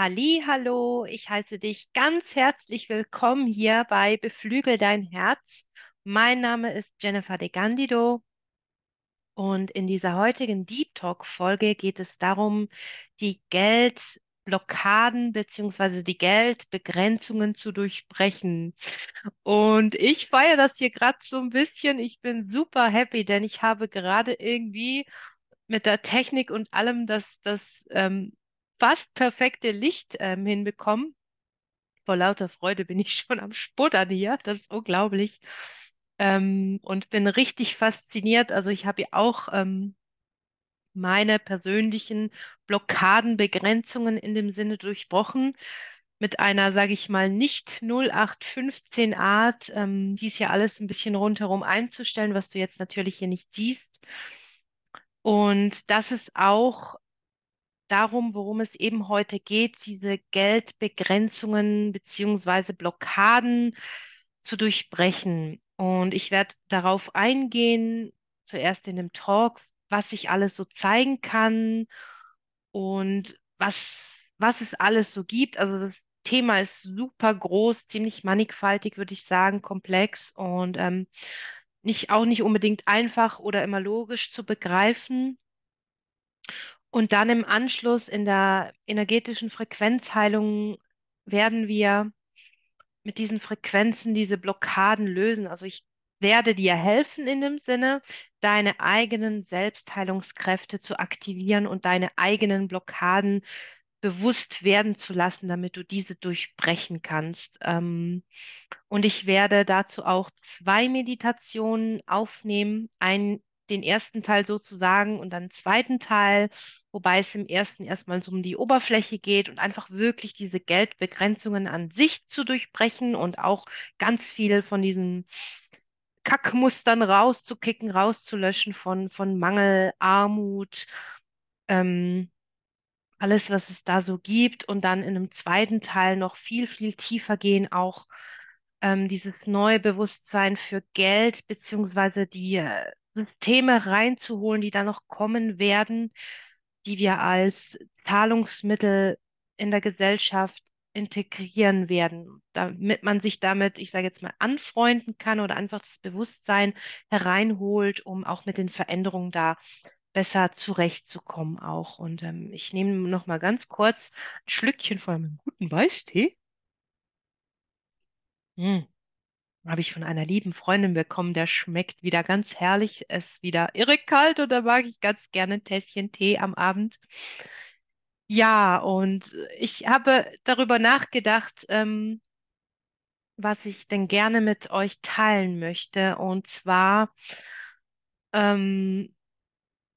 Hallo, ich heiße dich ganz herzlich willkommen hier bei Beflügel dein Herz. Mein Name ist Jennifer de Gandido und in dieser heutigen Deep Talk Folge geht es darum, die Geldblockaden beziehungsweise die Geldbegrenzungen zu durchbrechen. Und ich feiere das hier gerade so ein bisschen. Ich bin super happy, denn ich habe gerade irgendwie mit der Technik und allem das, das ähm, fast perfekte Licht ähm, hinbekommen. Vor lauter Freude bin ich schon am Sputtern hier. Das ist unglaublich. Ähm, und bin richtig fasziniert. Also ich habe ja auch ähm, meine persönlichen Blockaden, Begrenzungen in dem Sinne durchbrochen. Mit einer, sage ich mal, nicht 0815 Art, ähm, dies ja alles ein bisschen rundherum einzustellen, was du jetzt natürlich hier nicht siehst. Und das ist auch darum, worum es eben heute geht, diese Geldbegrenzungen beziehungsweise Blockaden zu durchbrechen. Und ich werde darauf eingehen, zuerst in dem Talk, was ich alles so zeigen kann und was, was es alles so gibt. Also das Thema ist super groß, ziemlich mannigfaltig, würde ich sagen, komplex und ähm, nicht, auch nicht unbedingt einfach oder immer logisch zu begreifen. Und dann im Anschluss in der energetischen Frequenzheilung werden wir mit diesen Frequenzen diese Blockaden lösen. Also ich werde dir helfen in dem Sinne, deine eigenen Selbstheilungskräfte zu aktivieren und deine eigenen Blockaden bewusst werden zu lassen, damit du diese durchbrechen kannst. Ähm, und ich werde dazu auch zwei Meditationen aufnehmen. Ein, den ersten Teil sozusagen und dann zweiten Teil, wobei es im ersten erstmal so um die Oberfläche geht und einfach wirklich diese Geldbegrenzungen an sich zu durchbrechen und auch ganz viel von diesen Kackmustern rauszukicken, rauszulöschen von, von Mangel, Armut, ähm, alles, was es da so gibt und dann in einem zweiten Teil noch viel, viel tiefer gehen, auch ähm, dieses neue Bewusstsein für Geld beziehungsweise die äh, Systeme reinzuholen, die da noch kommen werden, die wir als Zahlungsmittel in der Gesellschaft integrieren werden, damit man sich damit, ich sage jetzt mal, anfreunden kann oder einfach das Bewusstsein hereinholt, um auch mit den Veränderungen da besser zurechtzukommen auch. Und ähm, ich nehme noch mal ganz kurz ein Schlückchen von einem guten Weißtee. Mm, habe ich von einer lieben Freundin bekommen, der schmeckt wieder ganz herrlich, ist wieder irre kalt und da mag ich ganz gerne ein Tässchen Tee am Abend. Ja, und ich habe darüber nachgedacht, ähm, was ich denn gerne mit euch teilen möchte. Und zwar ähm,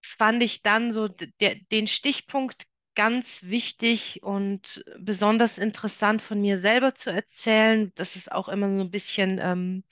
fand ich dann so den Stichpunkt ganz wichtig und besonders interessant von mir selber zu erzählen. Das ist auch immer so ein bisschen, ähm,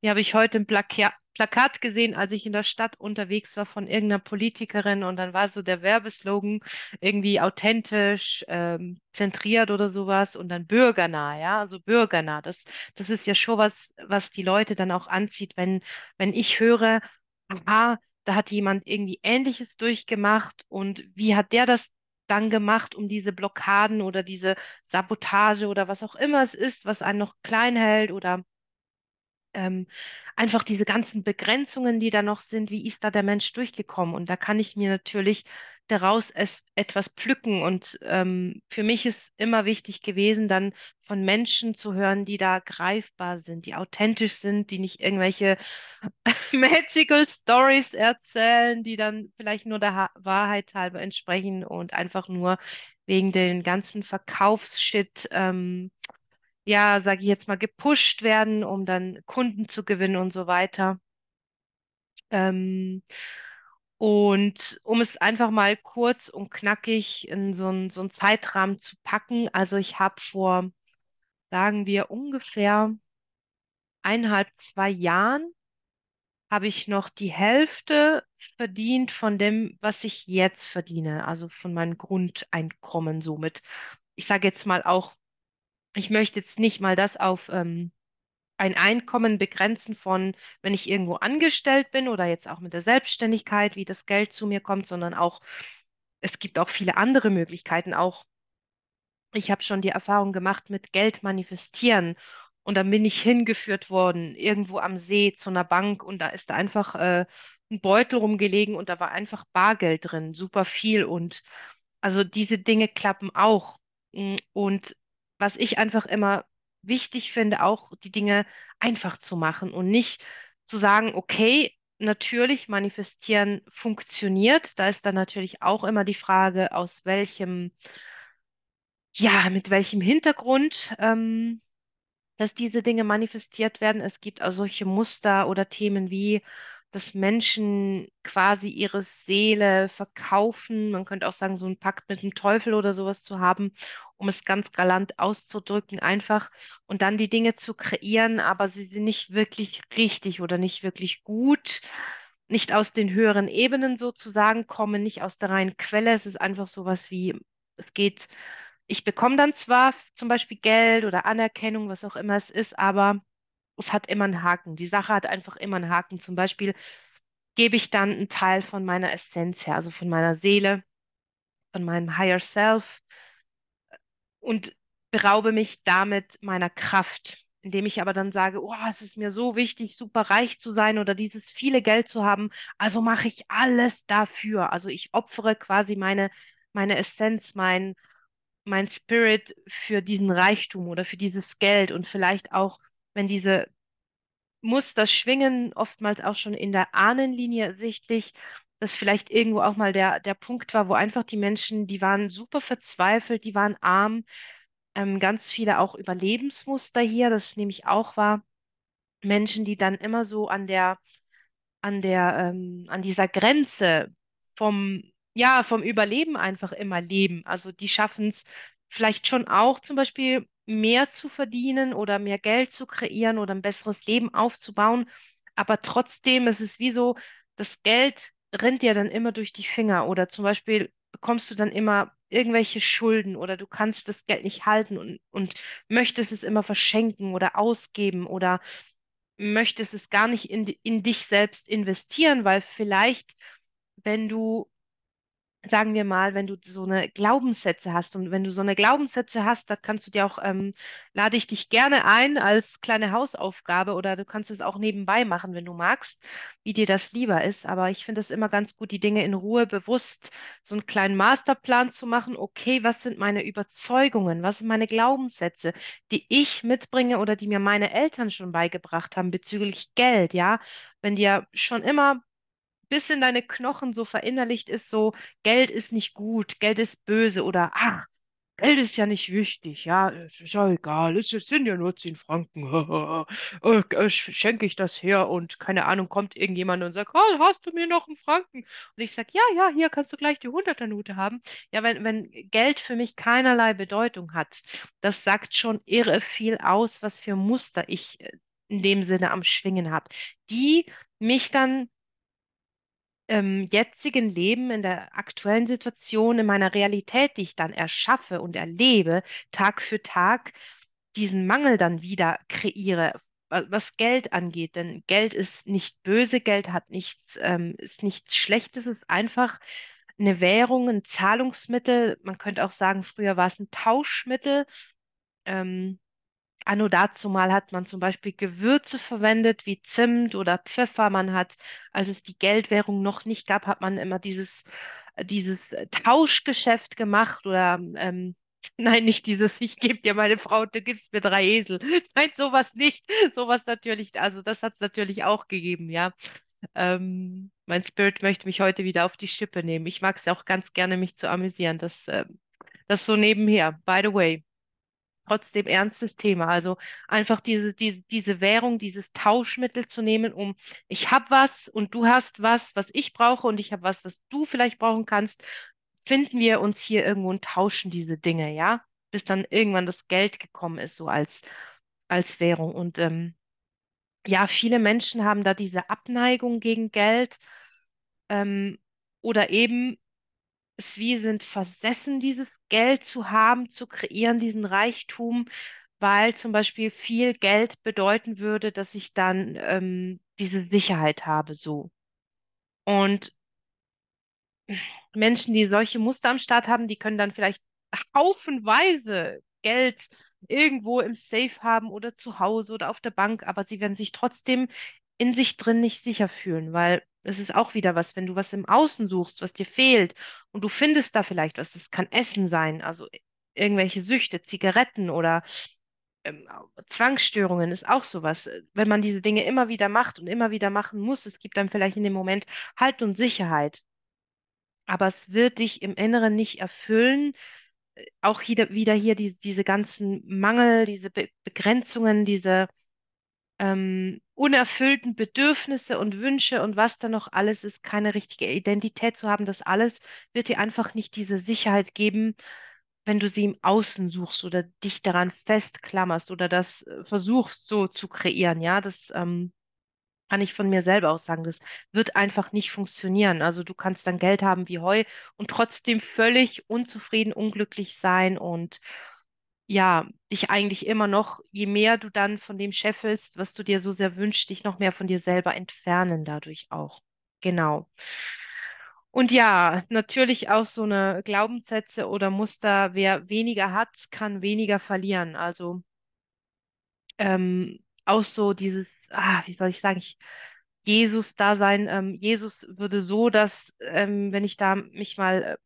wie habe ich heute ein Plaka Plakat gesehen, als ich in der Stadt unterwegs war von irgendeiner Politikerin und dann war so der Werbeslogan irgendwie authentisch, ähm, zentriert oder sowas und dann bürgernah, ja, also bürgernah. Das, das ist ja schon was, was die Leute dann auch anzieht, wenn, wenn ich höre, aha, da hat jemand irgendwie Ähnliches durchgemacht und wie hat der das dann gemacht, um diese Blockaden oder diese Sabotage oder was auch immer es ist, was einen noch klein hält oder ähm, einfach diese ganzen Begrenzungen, die da noch sind, wie ist da der Mensch durchgekommen? Und da kann ich mir natürlich daraus es, etwas pflücken. Und ähm, für mich ist immer wichtig gewesen, dann von Menschen zu hören, die da greifbar sind, die authentisch sind, die nicht irgendwelche Magical Stories erzählen, die dann vielleicht nur der ha Wahrheit halber entsprechen und einfach nur wegen den ganzen Verkaufsshit ähm, ja, sage ich jetzt mal, gepusht werden, um dann Kunden zu gewinnen und so weiter. Ähm, und um es einfach mal kurz und knackig in so einen so einen Zeitrahmen zu packen, also ich habe vor, sagen wir, ungefähr eineinhalb, zwei Jahren, habe ich noch die Hälfte verdient von dem, was ich jetzt verdiene, also von meinem Grundeinkommen somit. Ich sage jetzt mal auch, ich möchte jetzt nicht mal das auf ähm, ein Einkommen begrenzen von, wenn ich irgendwo angestellt bin oder jetzt auch mit der Selbstständigkeit, wie das Geld zu mir kommt, sondern auch, es gibt auch viele andere Möglichkeiten, auch ich habe schon die Erfahrung gemacht mit Geld manifestieren. Und dann bin ich hingeführt worden, irgendwo am See zu einer Bank und da ist einfach äh, ein Beutel rumgelegen und da war einfach Bargeld drin, super viel. Und also diese Dinge klappen auch. Mm, Und was ich einfach immer wichtig finde, auch die Dinge einfach zu machen und nicht zu sagen, okay, natürlich manifestieren funktioniert. Da ist dann natürlich auch immer die Frage, aus welchem ja, mit welchem Hintergrund, ähm, dass diese Dinge manifestiert werden. Es gibt auch solche Muster oder Themen wie, dass Menschen quasi ihre Seele verkaufen. Man könnte auch sagen, so einen Pakt mit dem Teufel oder sowas zu haben, um es ganz galant auszudrücken, einfach und dann die Dinge zu kreieren, aber sie sind nicht wirklich richtig oder nicht wirklich gut. Nicht aus den höheren Ebenen sozusagen kommen, nicht aus der reinen Quelle. Es ist einfach sowas wie, es geht ich bekomme dann zwar zum Beispiel Geld oder Anerkennung, was auch immer es ist, aber es hat immer einen Haken. Die Sache hat einfach immer einen Haken. Zum Beispiel gebe ich dann einen Teil von meiner Essenz her, also von meiner Seele, von meinem Higher Self und beraube mich damit meiner Kraft, indem ich aber dann sage, oh, es ist mir so wichtig, super reich zu sein oder dieses viele Geld zu haben, also mache ich alles dafür. Also ich opfere quasi meine, meine Essenz, mein mein Spirit für diesen Reichtum oder für dieses Geld und vielleicht auch, wenn diese Muster schwingen, oftmals auch schon in der Ahnenlinie sichtlich, dass vielleicht irgendwo auch mal der, der Punkt war, wo einfach die Menschen, die waren super verzweifelt, die waren arm, ähm, ganz viele auch Überlebensmuster hier, das nehme ich auch wahr. Menschen, die dann immer so an der, an der, ähm, an dieser Grenze vom, ja, vom Überleben einfach immer leben. Also die schaffen es vielleicht schon auch zum Beispiel mehr zu verdienen oder mehr Geld zu kreieren oder ein besseres Leben aufzubauen. Aber trotzdem ist es wie so, das Geld rennt dir dann immer durch die Finger oder zum Beispiel bekommst du dann immer irgendwelche Schulden oder du kannst das Geld nicht halten und, und möchtest es immer verschenken oder ausgeben oder möchtest es gar nicht in, in dich selbst investieren, weil vielleicht, wenn du sagen wir mal, wenn du so eine Glaubenssätze hast und wenn du so eine Glaubenssätze hast, da kannst du dir auch, ähm, lade ich dich gerne ein als kleine Hausaufgabe oder du kannst es auch nebenbei machen, wenn du magst, wie dir das lieber ist. Aber ich finde es immer ganz gut, die Dinge in Ruhe bewusst so einen kleinen Masterplan zu machen. Okay, was sind meine Überzeugungen? Was sind meine Glaubenssätze, die ich mitbringe oder die mir meine Eltern schon beigebracht haben bezüglich Geld, ja? Wenn dir schon immer bis in deine Knochen so verinnerlicht ist, so Geld ist nicht gut, Geld ist böse oder ach, Geld ist ja nicht wichtig, ja, es ist ja egal, es sind ja nur 10 Franken, äh, äh, schenke ich das her und keine Ahnung, kommt irgendjemand und sagt, oh, hast du mir noch einen Franken? Und ich sage, ja, ja, hier kannst du gleich die 100er-Note haben. Ja, wenn, wenn Geld für mich keinerlei Bedeutung hat, das sagt schon irre viel aus, was für Muster ich äh, in dem Sinne am Schwingen habe, die mich dann ähm, jetzigen Leben, in der aktuellen Situation, in meiner Realität, die ich dann erschaffe und erlebe, Tag für Tag, diesen Mangel dann wieder kreiere, wa- was Geld angeht. Denn Geld ist nicht böse, Geld hat nichts, ähm, ist nichts Schlechtes, es ist einfach eine Währung, ein Zahlungsmittel. Man könnte auch sagen, früher war es ein Tauschmittel. Ähm, Anno dazumal hat man zum Beispiel Gewürze verwendet, wie Zimt oder Pfeffer. Man hat, als es die Geldwährung noch nicht gab, hat man immer dieses, äh, dieses äh, Tauschgeschäft gemacht oder ähm, nein, nicht dieses, ich gebe dir meine Frau, du gibst mir drei Esel. Nein, sowas nicht. Sowas natürlich, also das hat es natürlich auch gegeben, ja. Ähm, mein Spirit möchte mich heute wieder auf die Schippe nehmen. Ich mag es auch ganz gerne, mich zu amüsieren. Das, äh, das so nebenher, by the way trotzdem ernstes Thema. Also einfach diese, diese, diese Währung, dieses Tauschmittel zu nehmen, um ich habe was und du hast was, was ich brauche und ich habe was, was du vielleicht brauchen kannst, finden wir uns hier irgendwo und tauschen diese Dinge, ja, bis dann irgendwann das Geld gekommen ist, so als, als Währung. Und ähm, ja, viele Menschen haben da diese Abneigung gegen Geld ähm, oder eben es wie sind versessen, dieses Geld zu haben, zu kreieren, diesen Reichtum, weil zum Beispiel viel Geld bedeuten würde, dass ich dann ähm, diese Sicherheit habe, so. Und Menschen, die solche Muster am Start haben, die können dann vielleicht haufenweise Geld irgendwo im Safe haben oder zu Hause oder auf der Bank, aber sie werden sich trotzdem in sich drin nicht sicher fühlen, weil es ist auch wieder was, wenn du was im Außen suchst, was dir fehlt und du findest da vielleicht was, es kann Essen sein, also irgendwelche Süchte, Zigaretten oder ähm, Zwangsstörungen ist auch sowas. Wenn man diese Dinge immer wieder macht und immer wieder machen muss, es gibt dann vielleicht in dem Moment Halt und Sicherheit, aber es wird dich im Inneren nicht erfüllen. Auch hier, wieder hier die, diese ganzen Mangel, diese Be Begrenzungen, diese ähm, unerfüllten Bedürfnisse und Wünsche und was da noch alles ist, keine richtige Identität zu haben, das alles wird dir einfach nicht diese Sicherheit geben, wenn du sie im Außen suchst oder dich daran festklammerst oder das äh, versuchst so zu kreieren. Ja, das ähm, kann ich von mir selber aus sagen. Das wird einfach nicht funktionieren. Also du kannst dann Geld haben wie Heu und trotzdem völlig unzufrieden, unglücklich sein und ja, dich eigentlich immer noch, je mehr du dann von dem scheffelst, was du dir so sehr wünschst, dich noch mehr von dir selber entfernen dadurch auch. Genau. Und ja, natürlich auch so eine Glaubenssätze oder Muster, wer weniger hat, kann weniger verlieren. Also ähm, auch so dieses, ah, wie soll ich sagen, ich, Jesus-Dasein. Ähm, Jesus würde so, dass, ähm, wenn ich da mich mal äh,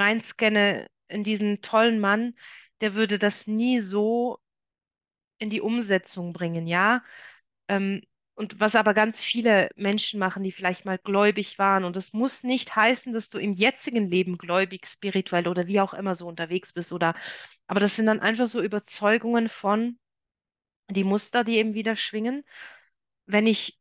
reinscanne in diesen tollen Mann, der würde das nie so in die Umsetzung bringen, ja. Ähm, und was aber ganz viele Menschen machen, die vielleicht mal gläubig waren, und das muss nicht heißen, dass du im jetzigen Leben gläubig, spirituell oder wie auch immer so unterwegs bist, oder, aber das sind dann einfach so Überzeugungen von die Muster, die eben wieder schwingen. Wenn ich,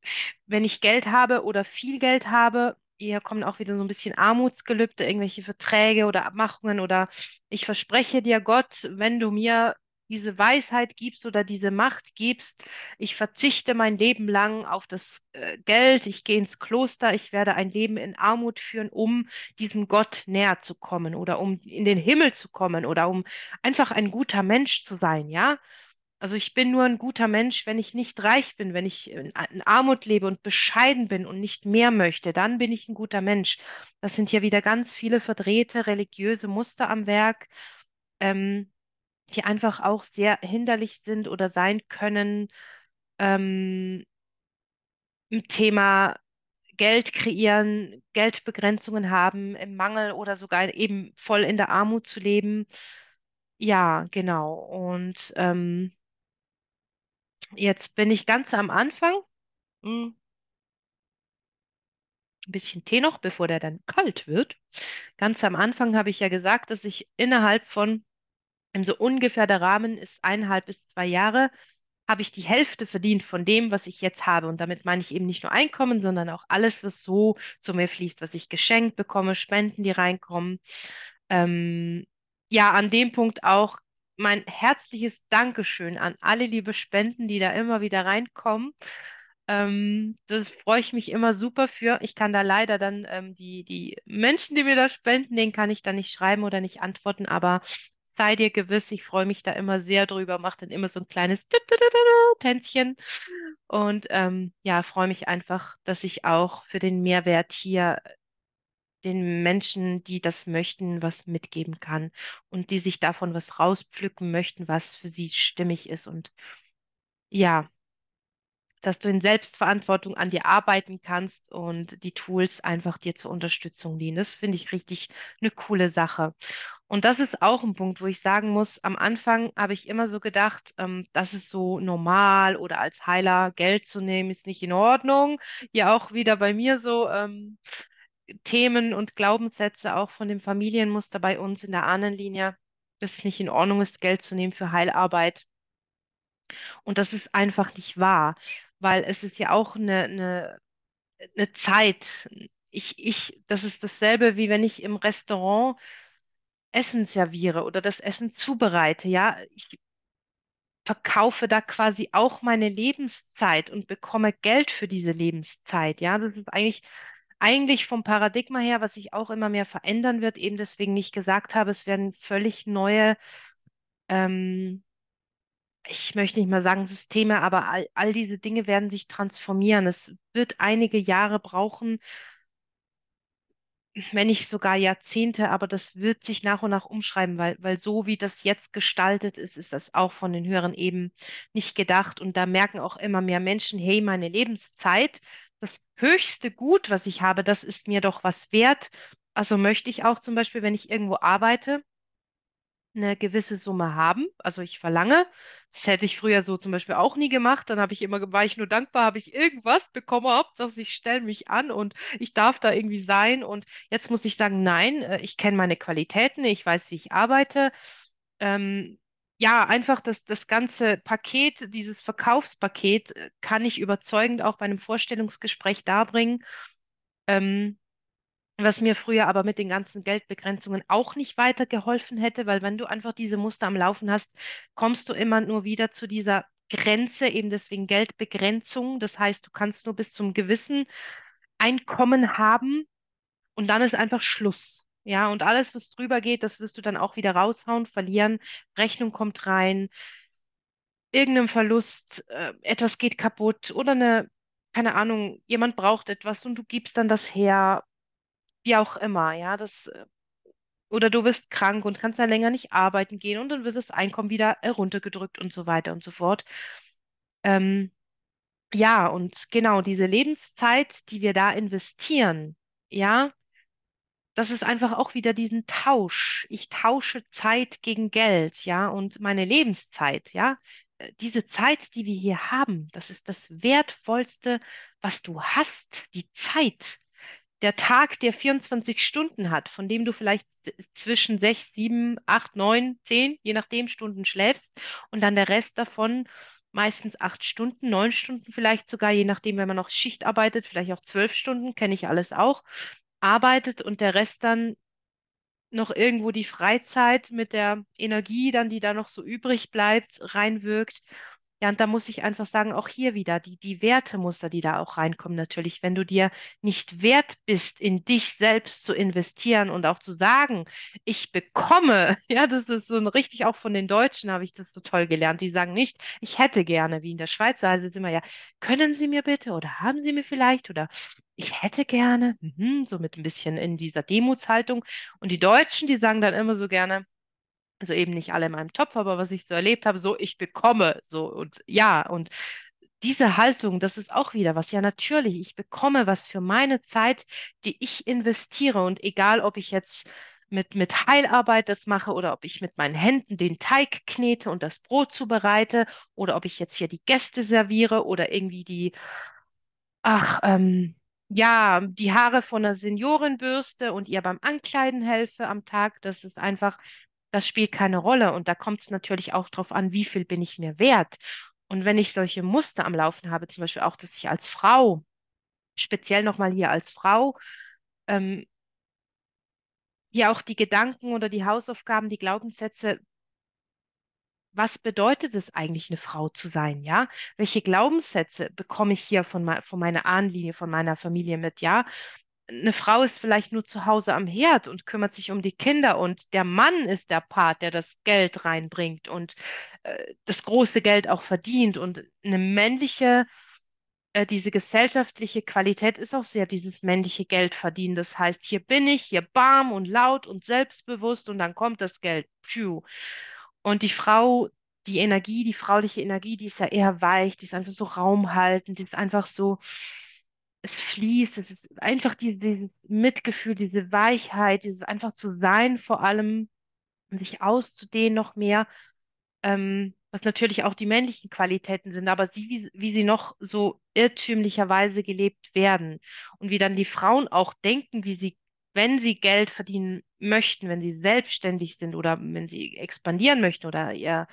wenn ich Geld habe oder viel Geld habe, hier kommen auch wieder so ein bisschen Armutsgelübde, irgendwelche Verträge oder Abmachungen oder ich verspreche dir, Gott, wenn du mir diese Weisheit gibst oder diese Macht gibst, ich verzichte mein Leben lang auf das äh, Geld, ich gehe ins Kloster, ich werde ein Leben in Armut führen, um diesem Gott näher zu kommen oder um in den Himmel zu kommen oder um einfach ein guter Mensch zu sein, ja? Also ich bin nur ein guter Mensch, wenn ich nicht reich bin, wenn ich in, Armut lebe und bescheiden bin und nicht mehr möchte, dann bin ich ein guter Mensch. Das sind hier wieder ganz viele verdrehte religiöse Muster am Werk, ähm, die einfach auch sehr hinderlich sind oder sein können ähm, im Thema Geld kreieren, Geldbegrenzungen haben, im Mangel oder sogar eben voll in der Armut zu leben. Ja, genau. Und ähm, Jetzt bin ich ganz am Anfang. Hm, Ein bisschen Tee noch, bevor der dann kalt wird. Ganz am Anfang habe ich ja gesagt, dass ich innerhalb von, so ungefähr der Rahmen ist eineinhalb bis zwei Jahre, habe ich die Hälfte verdient von dem, was ich jetzt habe. Und damit meine ich eben nicht nur Einkommen, sondern auch alles, was so zu mir fließt, was ich geschenkt bekomme, Spenden, die reinkommen. Ähm, ja, an dem Punkt auch mein herzliches Dankeschön an alle liebe Spenden, die da immer wieder reinkommen. Ähm, das freue ich mich immer super für. Ich kann da leider dann ähm, die, die Menschen, die mir da spenden, denen kann ich dann nicht schreiben oder nicht antworten, aber sei dir gewiss, ich freue mich da immer sehr drüber, mache dann immer so ein kleines Tänzchen und ähm, ja, freue mich einfach, dass ich auch für den Mehrwert hier den Menschen, die das möchten, was mitgeben kann und die sich davon was rauspflücken möchten, was für sie stimmig ist. Und ja, dass du in Selbstverantwortung an dir arbeiten kannst und die Tools einfach dir zur Unterstützung dienen. Das finde ich richtig eine coole Sache. Und das ist auch ein Punkt, wo ich sagen muss, am Anfang habe ich immer so gedacht, ähm, das ist so normal oder als Heiler Geld zu nehmen, ist nicht in Ordnung. Ja, auch wieder bei mir so. Ähm, Themen und Glaubenssätze auch von dem Familienmuster bei uns in der Ahnenlinie, dass es nicht in Ordnung ist, Geld zu nehmen für Heilarbeit. Und das ist einfach nicht wahr, weil es ist ja auch eine, eine, eine Zeit. Ich, ich, das ist dasselbe, wie wenn ich im Restaurant Essen serviere oder das Essen zubereite. Ja, ich verkaufe da quasi auch meine Lebenszeit und bekomme Geld für diese Lebenszeit. Ja, das ist eigentlich eigentlich vom Paradigma her, was sich auch immer mehr verändern wird, eben deswegen nicht gesagt habe, es werden völlig neue, ähm, ich möchte nicht mal sagen Systeme, aber all, all diese Dinge werden sich transformieren. Es wird einige Jahre brauchen, wenn nicht sogar Jahrzehnte, aber das wird sich nach und nach umschreiben, weil, weil so wie das jetzt gestaltet ist, ist das auch von den höheren Ebenen nicht gedacht. Und da merken auch immer mehr Menschen, hey, meine Lebenszeit, das höchste Gut, was ich habe, das ist mir doch was wert. Also möchte ich auch zum Beispiel, wenn ich irgendwo arbeite, eine gewisse Summe haben. Also ich verlange, das hätte ich früher so zum Beispiel auch nie gemacht. Dann habe ich immer, war ich nur dankbar, habe ich irgendwas bekommen, Hauptsache ich stelle mich an und ich darf da irgendwie sein. Und jetzt muss ich sagen, nein, äh, ich kenne meine Qualitäten, ich weiß, wie ich arbeite. Ähm, ja, einfach das, das ganze Paket, dieses Verkaufspaket äh, kann ich überzeugend auch bei einem Vorstellungsgespräch darbringen. Ähm, was mir früher aber mit den ganzen Geldbegrenzungen auch nicht weitergeholfen hätte, weil wenn du einfach diese Muster am Laufen hast, kommst du immer nur wieder zu dieser Grenze, eben deswegen Geldbegrenzung. Das heißt, du kannst nur bis zum gewissen Einkommen haben und dann ist einfach Schluss. Ja, und alles, was drüber geht, das wirst du dann auch wieder raushauen, verlieren. Rechnung kommt rein, irgendein Verlust, äh, etwas geht kaputt oder eine, keine Ahnung, jemand braucht etwas und du gibst dann das her wie auch immer, ja, das, äh, oder du wirst krank und kannst dann länger nicht arbeiten gehen und dann wird das Einkommen wieder heruntergedrückt und so weiter und so fort. Ähm, ja, und genau diese Lebenszeit, die wir da investieren, ja, das ist einfach auch wieder diesen Tausch. Ich tausche Zeit gegen Geld, ja, und meine Lebenszeit, ja. Äh, Diese Zeit, die wir hier haben, das ist das Wertvollste, was du hast, die Zeit der Tag, der 24 Stunden hat, von dem du vielleicht zwischen 6, 7, 8, 9, 10, je nachdem Stunden schläfst und dann der Rest davon meistens acht Stunden, neun Stunden vielleicht sogar, je nachdem, wenn man noch Schicht arbeitet, vielleicht auch zwölf Stunden, kenne ich alles auch, arbeitet und der Rest dann noch irgendwo die Freizeit mit der Energie dann, die da noch so übrig bleibt, reinwirkt. Ja, und da muss ich einfach sagen, auch hier wieder, die, die Wertemuster, die da auch reinkommen, natürlich, wenn du dir nicht wert bist, in dich selbst zu investieren und auch zu sagen, ich bekomme, ja, das ist so ein richtig, auch von den Deutschen habe ich das so toll gelernt. Die sagen nicht, ich hätte gerne, wie in der Schweiz, also ist immer ja, können Sie mir bitte oder haben Sie mir vielleicht oder ich hätte gerne, mhm, so mit ein bisschen in dieser Demutshaltung. Und die Deutschen, die sagen dann immer so gerne, also eben nicht alle in meinem Topf, aber was ich so erlebt habe, so ich bekomme, so und ja, und diese Haltung, das ist auch wieder was. Ja, natürlich, ich bekomme was für meine Zeit, die ich investiere. Und egal, ob ich jetzt mit, mit Heilarbeit das mache oder ob ich mit meinen Händen den Teig knete und das Brot zubereite oder ob ich jetzt hier die Gäste serviere oder irgendwie die, ach, ähm, ja, die Haare von einer Seniorin bürste und ihr beim Ankleiden helfe am Tag, das ist einfach das spielt keine Rolle. Und da kommt es natürlich auch darauf an, wie viel bin ich mir wert. Und wenn ich solche Muster am Laufen habe, zum Beispiel auch, dass ich als Frau, speziell nochmal hier als Frau, ähm, hier auch die Gedanken oder die Hausaufgaben, die Glaubenssätze, was bedeutet es eigentlich, eine Frau zu sein, ja? Welche Glaubenssätze bekomme ich hier von, me von meiner Ahnenlinie, von meiner Familie mit, ja? eine Frau ist vielleicht nur zu Hause am Herd und kümmert sich um die Kinder und der Mann ist der Part, der das Geld reinbringt und äh, das große Geld auch verdient. Und eine männliche, äh, diese gesellschaftliche Qualität ist auch sehr dieses männliche Geld verdienen. Das heißt, hier bin ich, hier warm und laut und selbstbewusst und dann kommt das Geld. Pschuh. Und die Frau, die Energie, die frauliche Energie, die ist ja eher weich, die ist einfach so raumhaltend, die ist einfach so es fließt, es ist einfach diese, dieses Mitgefühl, diese Weichheit, dieses einfach zu sein vor allem sich auszudehnen noch mehr, ähm, was natürlich auch die männlichen Qualitäten sind, aber sie, wie, wie sie noch so irrtümlicherweise gelebt werden und wie dann die Frauen auch denken, wie sie, wenn sie Geld verdienen möchten, wenn sie selbstständig sind oder wenn sie expandieren möchten oder ihr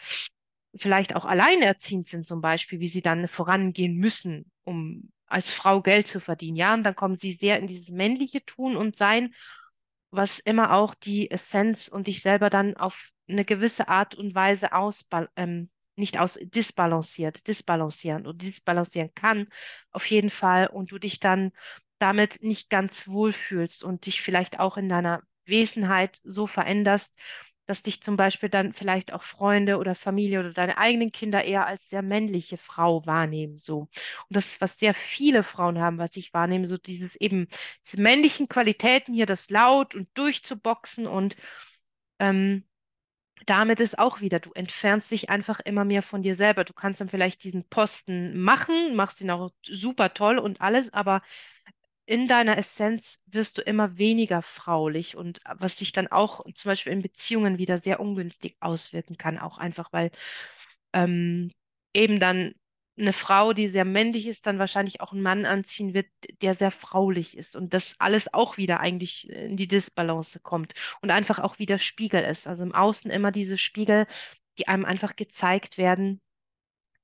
vielleicht auch alleinerziehend sind zum Beispiel, wie sie dann vorangehen müssen, um als Frau Geld zu verdienen. Ja, und dann kommen sie sehr in dieses männliche Tun und Sein, was immer auch die Essenz und dich selber dann auf eine gewisse Art und Weise aus, ähm, nicht aus, disbalanciert, disbalancieren und disbalancieren kann, auf jeden Fall, und du dich dann damit nicht ganz wohlfühlst und dich vielleicht auch in deiner Wesenheit so veränderst, dass dich zum Beispiel dann vielleicht auch Freunde oder Familie oder deine eigenen Kinder eher als sehr männliche Frau wahrnehmen, so. Und das ist, was sehr viele Frauen haben, was ich wahrnehme, so dieses eben, diese männlichen Qualitäten hier, das laut und durchzuboxen und ähm, damit ist auch wieder, du entfernst dich einfach immer mehr von dir selber. Du kannst dann vielleicht diesen Posten machen, machst ihn auch super toll und alles, aber in deiner Essenz wirst du immer weniger fraulich und was sich dann auch zum Beispiel in Beziehungen wieder sehr ungünstig auswirken kann, auch einfach weil ähm, eben dann eine Frau, die sehr männlich ist, dann wahrscheinlich auch einen Mann anziehen wird, der sehr fraulich ist und das alles auch wieder eigentlich in die Disbalance kommt und einfach auch wieder Spiegel ist. Also im Außen immer diese Spiegel, die einem einfach gezeigt werden,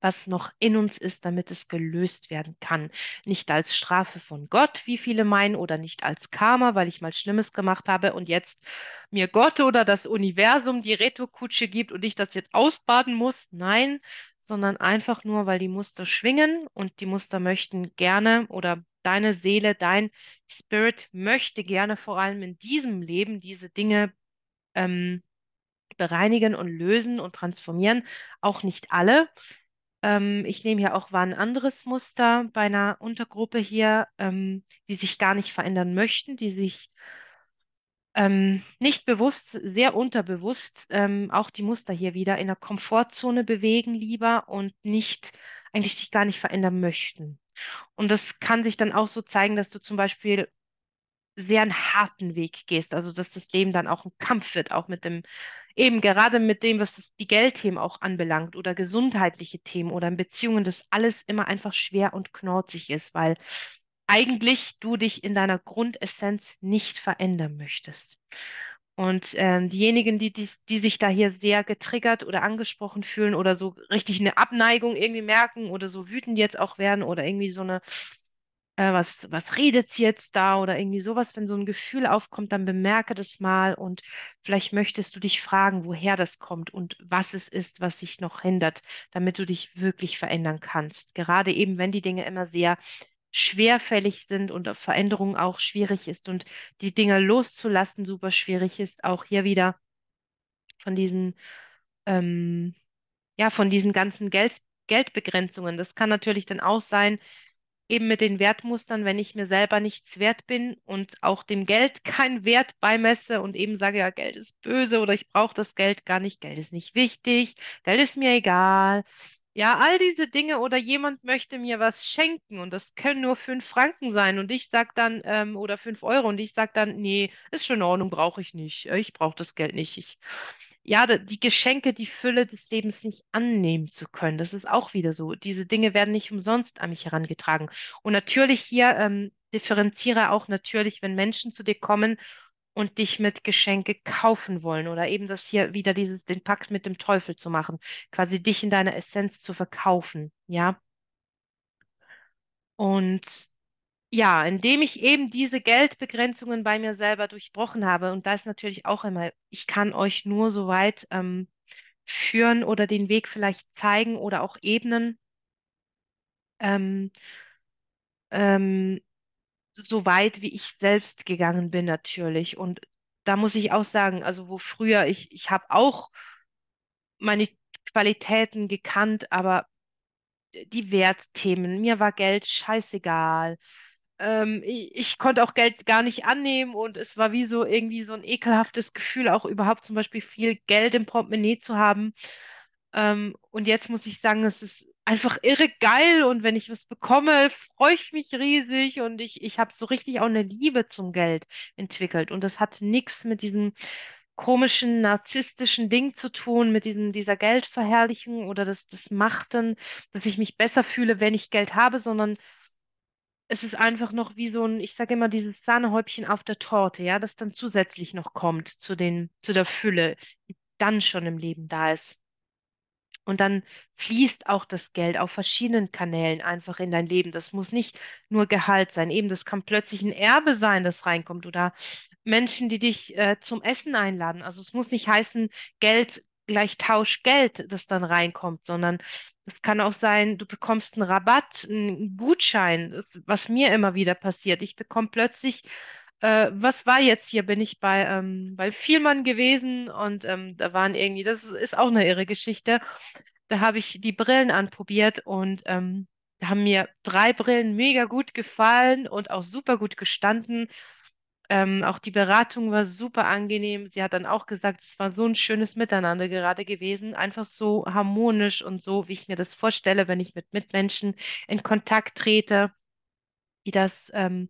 was noch in uns ist, damit es gelöst werden kann. Nicht als Strafe von Gott, wie viele meinen, oder nicht als Karma, weil ich mal Schlimmes gemacht habe und jetzt mir Gott oder das Universum die Retourkutsche gibt und ich das jetzt ausbaden muss. Nein, sondern einfach nur, weil die Muster schwingen und die Muster möchten gerne oder deine Seele, dein Spirit möchte gerne vor allem in diesem Leben diese Dinge ähm, bereinigen und lösen und transformieren. Auch nicht alle. Ähm, ich nehme hier auch wahr ein anderes Muster bei einer Untergruppe hier, ähm, die sich gar nicht verändern möchten, die sich ähm, nicht bewusst, sehr unterbewusst ähm, auch die Muster hier wieder in der Komfortzone bewegen lieber und nicht, eigentlich sich gar nicht verändern möchten. Und das kann sich dann auch so zeigen, dass du zum Beispiel sehr einen harten Weg gehst, also dass das Leben dann auch ein Kampf wird, auch mit dem, eben gerade mit dem, was das, die Geldthemen auch anbelangt oder gesundheitliche Themen oder in Beziehungen, dass alles immer einfach schwer und knorzig ist, weil eigentlich du dich in deiner Grundessenz nicht verändern möchtest. Und ähm, diejenigen, die, die, die sich da hier sehr getriggert oder angesprochen fühlen oder so richtig eine Abneigung irgendwie merken oder so wütend jetzt auch werden oder irgendwie so eine äh, was, was redet sie jetzt da oder irgendwie sowas, wenn so ein Gefühl aufkommt, dann bemerke das mal und vielleicht möchtest du dich fragen, woher das kommt und was es ist, was sich noch hindert, damit du dich wirklich verändern kannst. Gerade eben, wenn die Dinge immer sehr schwerfällig sind und Veränderung auch schwierig ist und die Dinge loszulassen super schwierig ist, auch hier wieder von diesen, ähm, ja, von diesen ganzen Geld, Geldbegrenzungen. Das kann natürlich dann auch sein, eben mit den Wertmustern, wenn ich mir selber nichts wert bin und auch dem Geld keinen Wert beimesse und eben sage, ja, Geld ist böse oder ich brauche das Geld gar nicht, Geld ist nicht wichtig, Geld ist mir egal. Ja, all diese Dinge oder jemand möchte mir was schenken und das können nur fünf Franken sein und ich sage dann, ähm, oder fünf Euro und ich sage dann, nee, ist schon in Ordnung, brauche ich nicht. Ich brauche das Geld nicht. Ich, ja, die Geschenke, die Fülle des Lebens nicht annehmen zu können. Das ist auch wieder so. Diese Dinge werden nicht umsonst an mich herangetragen. Und natürlich hier ähm, differenziere auch natürlich, wenn Menschen zu dir kommen und dich mit Geschenke kaufen wollen oder eben das hier wieder dieses, den Pakt mit dem Teufel zu machen, quasi dich in deiner Essenz zu verkaufen, ja. Und ja, indem ich eben diese Geldbegrenzungen bei mir selber durchbrochen habe, und da ist natürlich auch immer, ich kann euch nur so weit ähm, führen oder den Weg vielleicht zeigen oder auch ebnen, ähm, ähm, so weit, wie ich selbst gegangen bin natürlich. Und da muss ich auch sagen, also wo früher ich, ich habe auch meine Qualitäten gekannt, aber die Wertthemen, mir war Geld scheißegal. Ähm, ich, ich konnte auch Geld gar nicht annehmen und es war wie so irgendwie so ein ekelhaftes Gefühl, auch überhaupt zum Beispiel viel Geld im Portemonnaie zu haben. Ähm, und jetzt muss ich sagen, es ist einfach irre geil und wenn ich was bekomme, freue ich mich riesig und ich, ich habe so richtig auch eine Liebe zum Geld entwickelt. Und das hat nichts mit diesem komischen, narzisstischen Ding zu tun, mit diesem, dieser Geldverherrlichung oder das, das Machten, dass ich mich besser fühle, wenn ich Geld habe, sondern es ist einfach noch wie so ein, ich sage immer, dieses Sahnehäubchen auf der Torte, ja, das dann zusätzlich noch kommt zu den, zu der Fülle, die dann schon im Leben da ist. Und dann fließt auch das Geld auf verschiedenen Kanälen einfach in dein Leben. Das muss nicht nur Gehalt sein. Eben, das kann plötzlich ein Erbe sein, das reinkommt oder Menschen, die dich äh, zum Essen einladen. Also es muss nicht heißen, Geld gleich Tauschgeld, das dann reinkommt, sondern es kann auch sein, du bekommst einen Rabatt, einen Gutschein, das, was mir immer wieder passiert. Ich bekomme plötzlich Äh, was war jetzt hier? Bin ich bei, ähm, bei Vielmann gewesen und ähm, da waren irgendwie, das ist, auch eine irre Geschichte. Da habe ich die Brillen anprobiert und ähm, da haben mir drei Brillen mega gut gefallen und auch super gut gestanden. Ähm, auch die Beratung war super angenehm. Sie hat dann auch gesagt, es war so ein schönes Miteinander gerade gewesen, einfach so harmonisch und so, wie ich mir das vorstelle, wenn ich mit Mitmenschen in Kontakt trete, wie das ähm,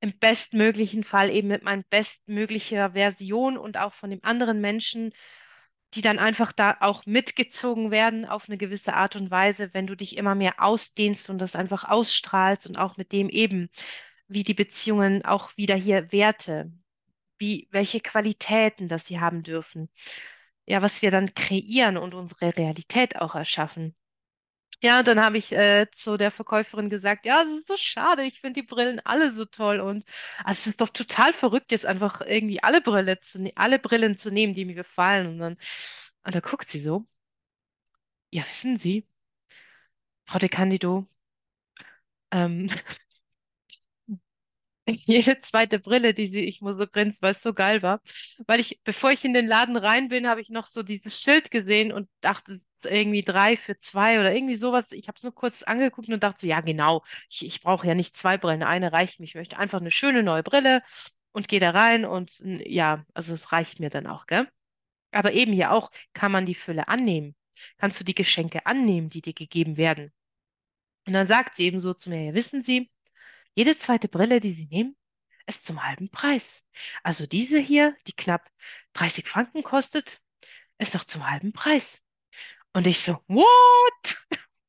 im bestmöglichen Fall eben mit meiner bestmöglicher Version und auch von dem anderen Menschen, die dann einfach da auch mitgezogen werden auf eine gewisse Art und Weise, wenn du dich immer mehr ausdehnst und das einfach ausstrahlst und auch mit dem eben, wie die Beziehungen auch wieder hier Werte, wie welche Qualitäten, dass sie haben dürfen. Ja, was wir dann kreieren und unsere Realität auch erschaffen. Ja, dann habe ich äh, zu der Verkäuferin gesagt, ja, das ist so schade, ich finde die Brillen alle so toll und ah, es ist doch total verrückt, jetzt einfach irgendwie alle Brille zu ne alle Brillen zu nehmen, die mir gefallen. Und dann, und da guckt sie so, ja, wissen Sie, Frau de Candido, ähm, Jede zweite Brille, die sie, ich muss so grinsen, weil es so geil war. Weil ich, bevor ich in den Laden rein bin, habe ich noch so dieses Schild gesehen und dachte, irgendwie drei für zwei oder irgendwie sowas. Ich habe es nur kurz angeguckt und dachte so, ja, genau, ich, ich brauche ja nicht zwei Brillen, eine reicht mir. Ich möchte einfach eine schöne neue Brille und gehe da rein und ja, also es reicht mir dann auch, gell? Aber eben hier auch kann man die Fülle annehmen. Kannst du die Geschenke annehmen, die dir gegeben werden? Und dann sagt sie eben so zu mir, ja, wissen Sie, jede zweite Brille, die Sie nehmen, ist zum halben Preis. Also diese hier, die knapp 30 Franken kostet, ist noch zum halben Preis. Und ich so, what?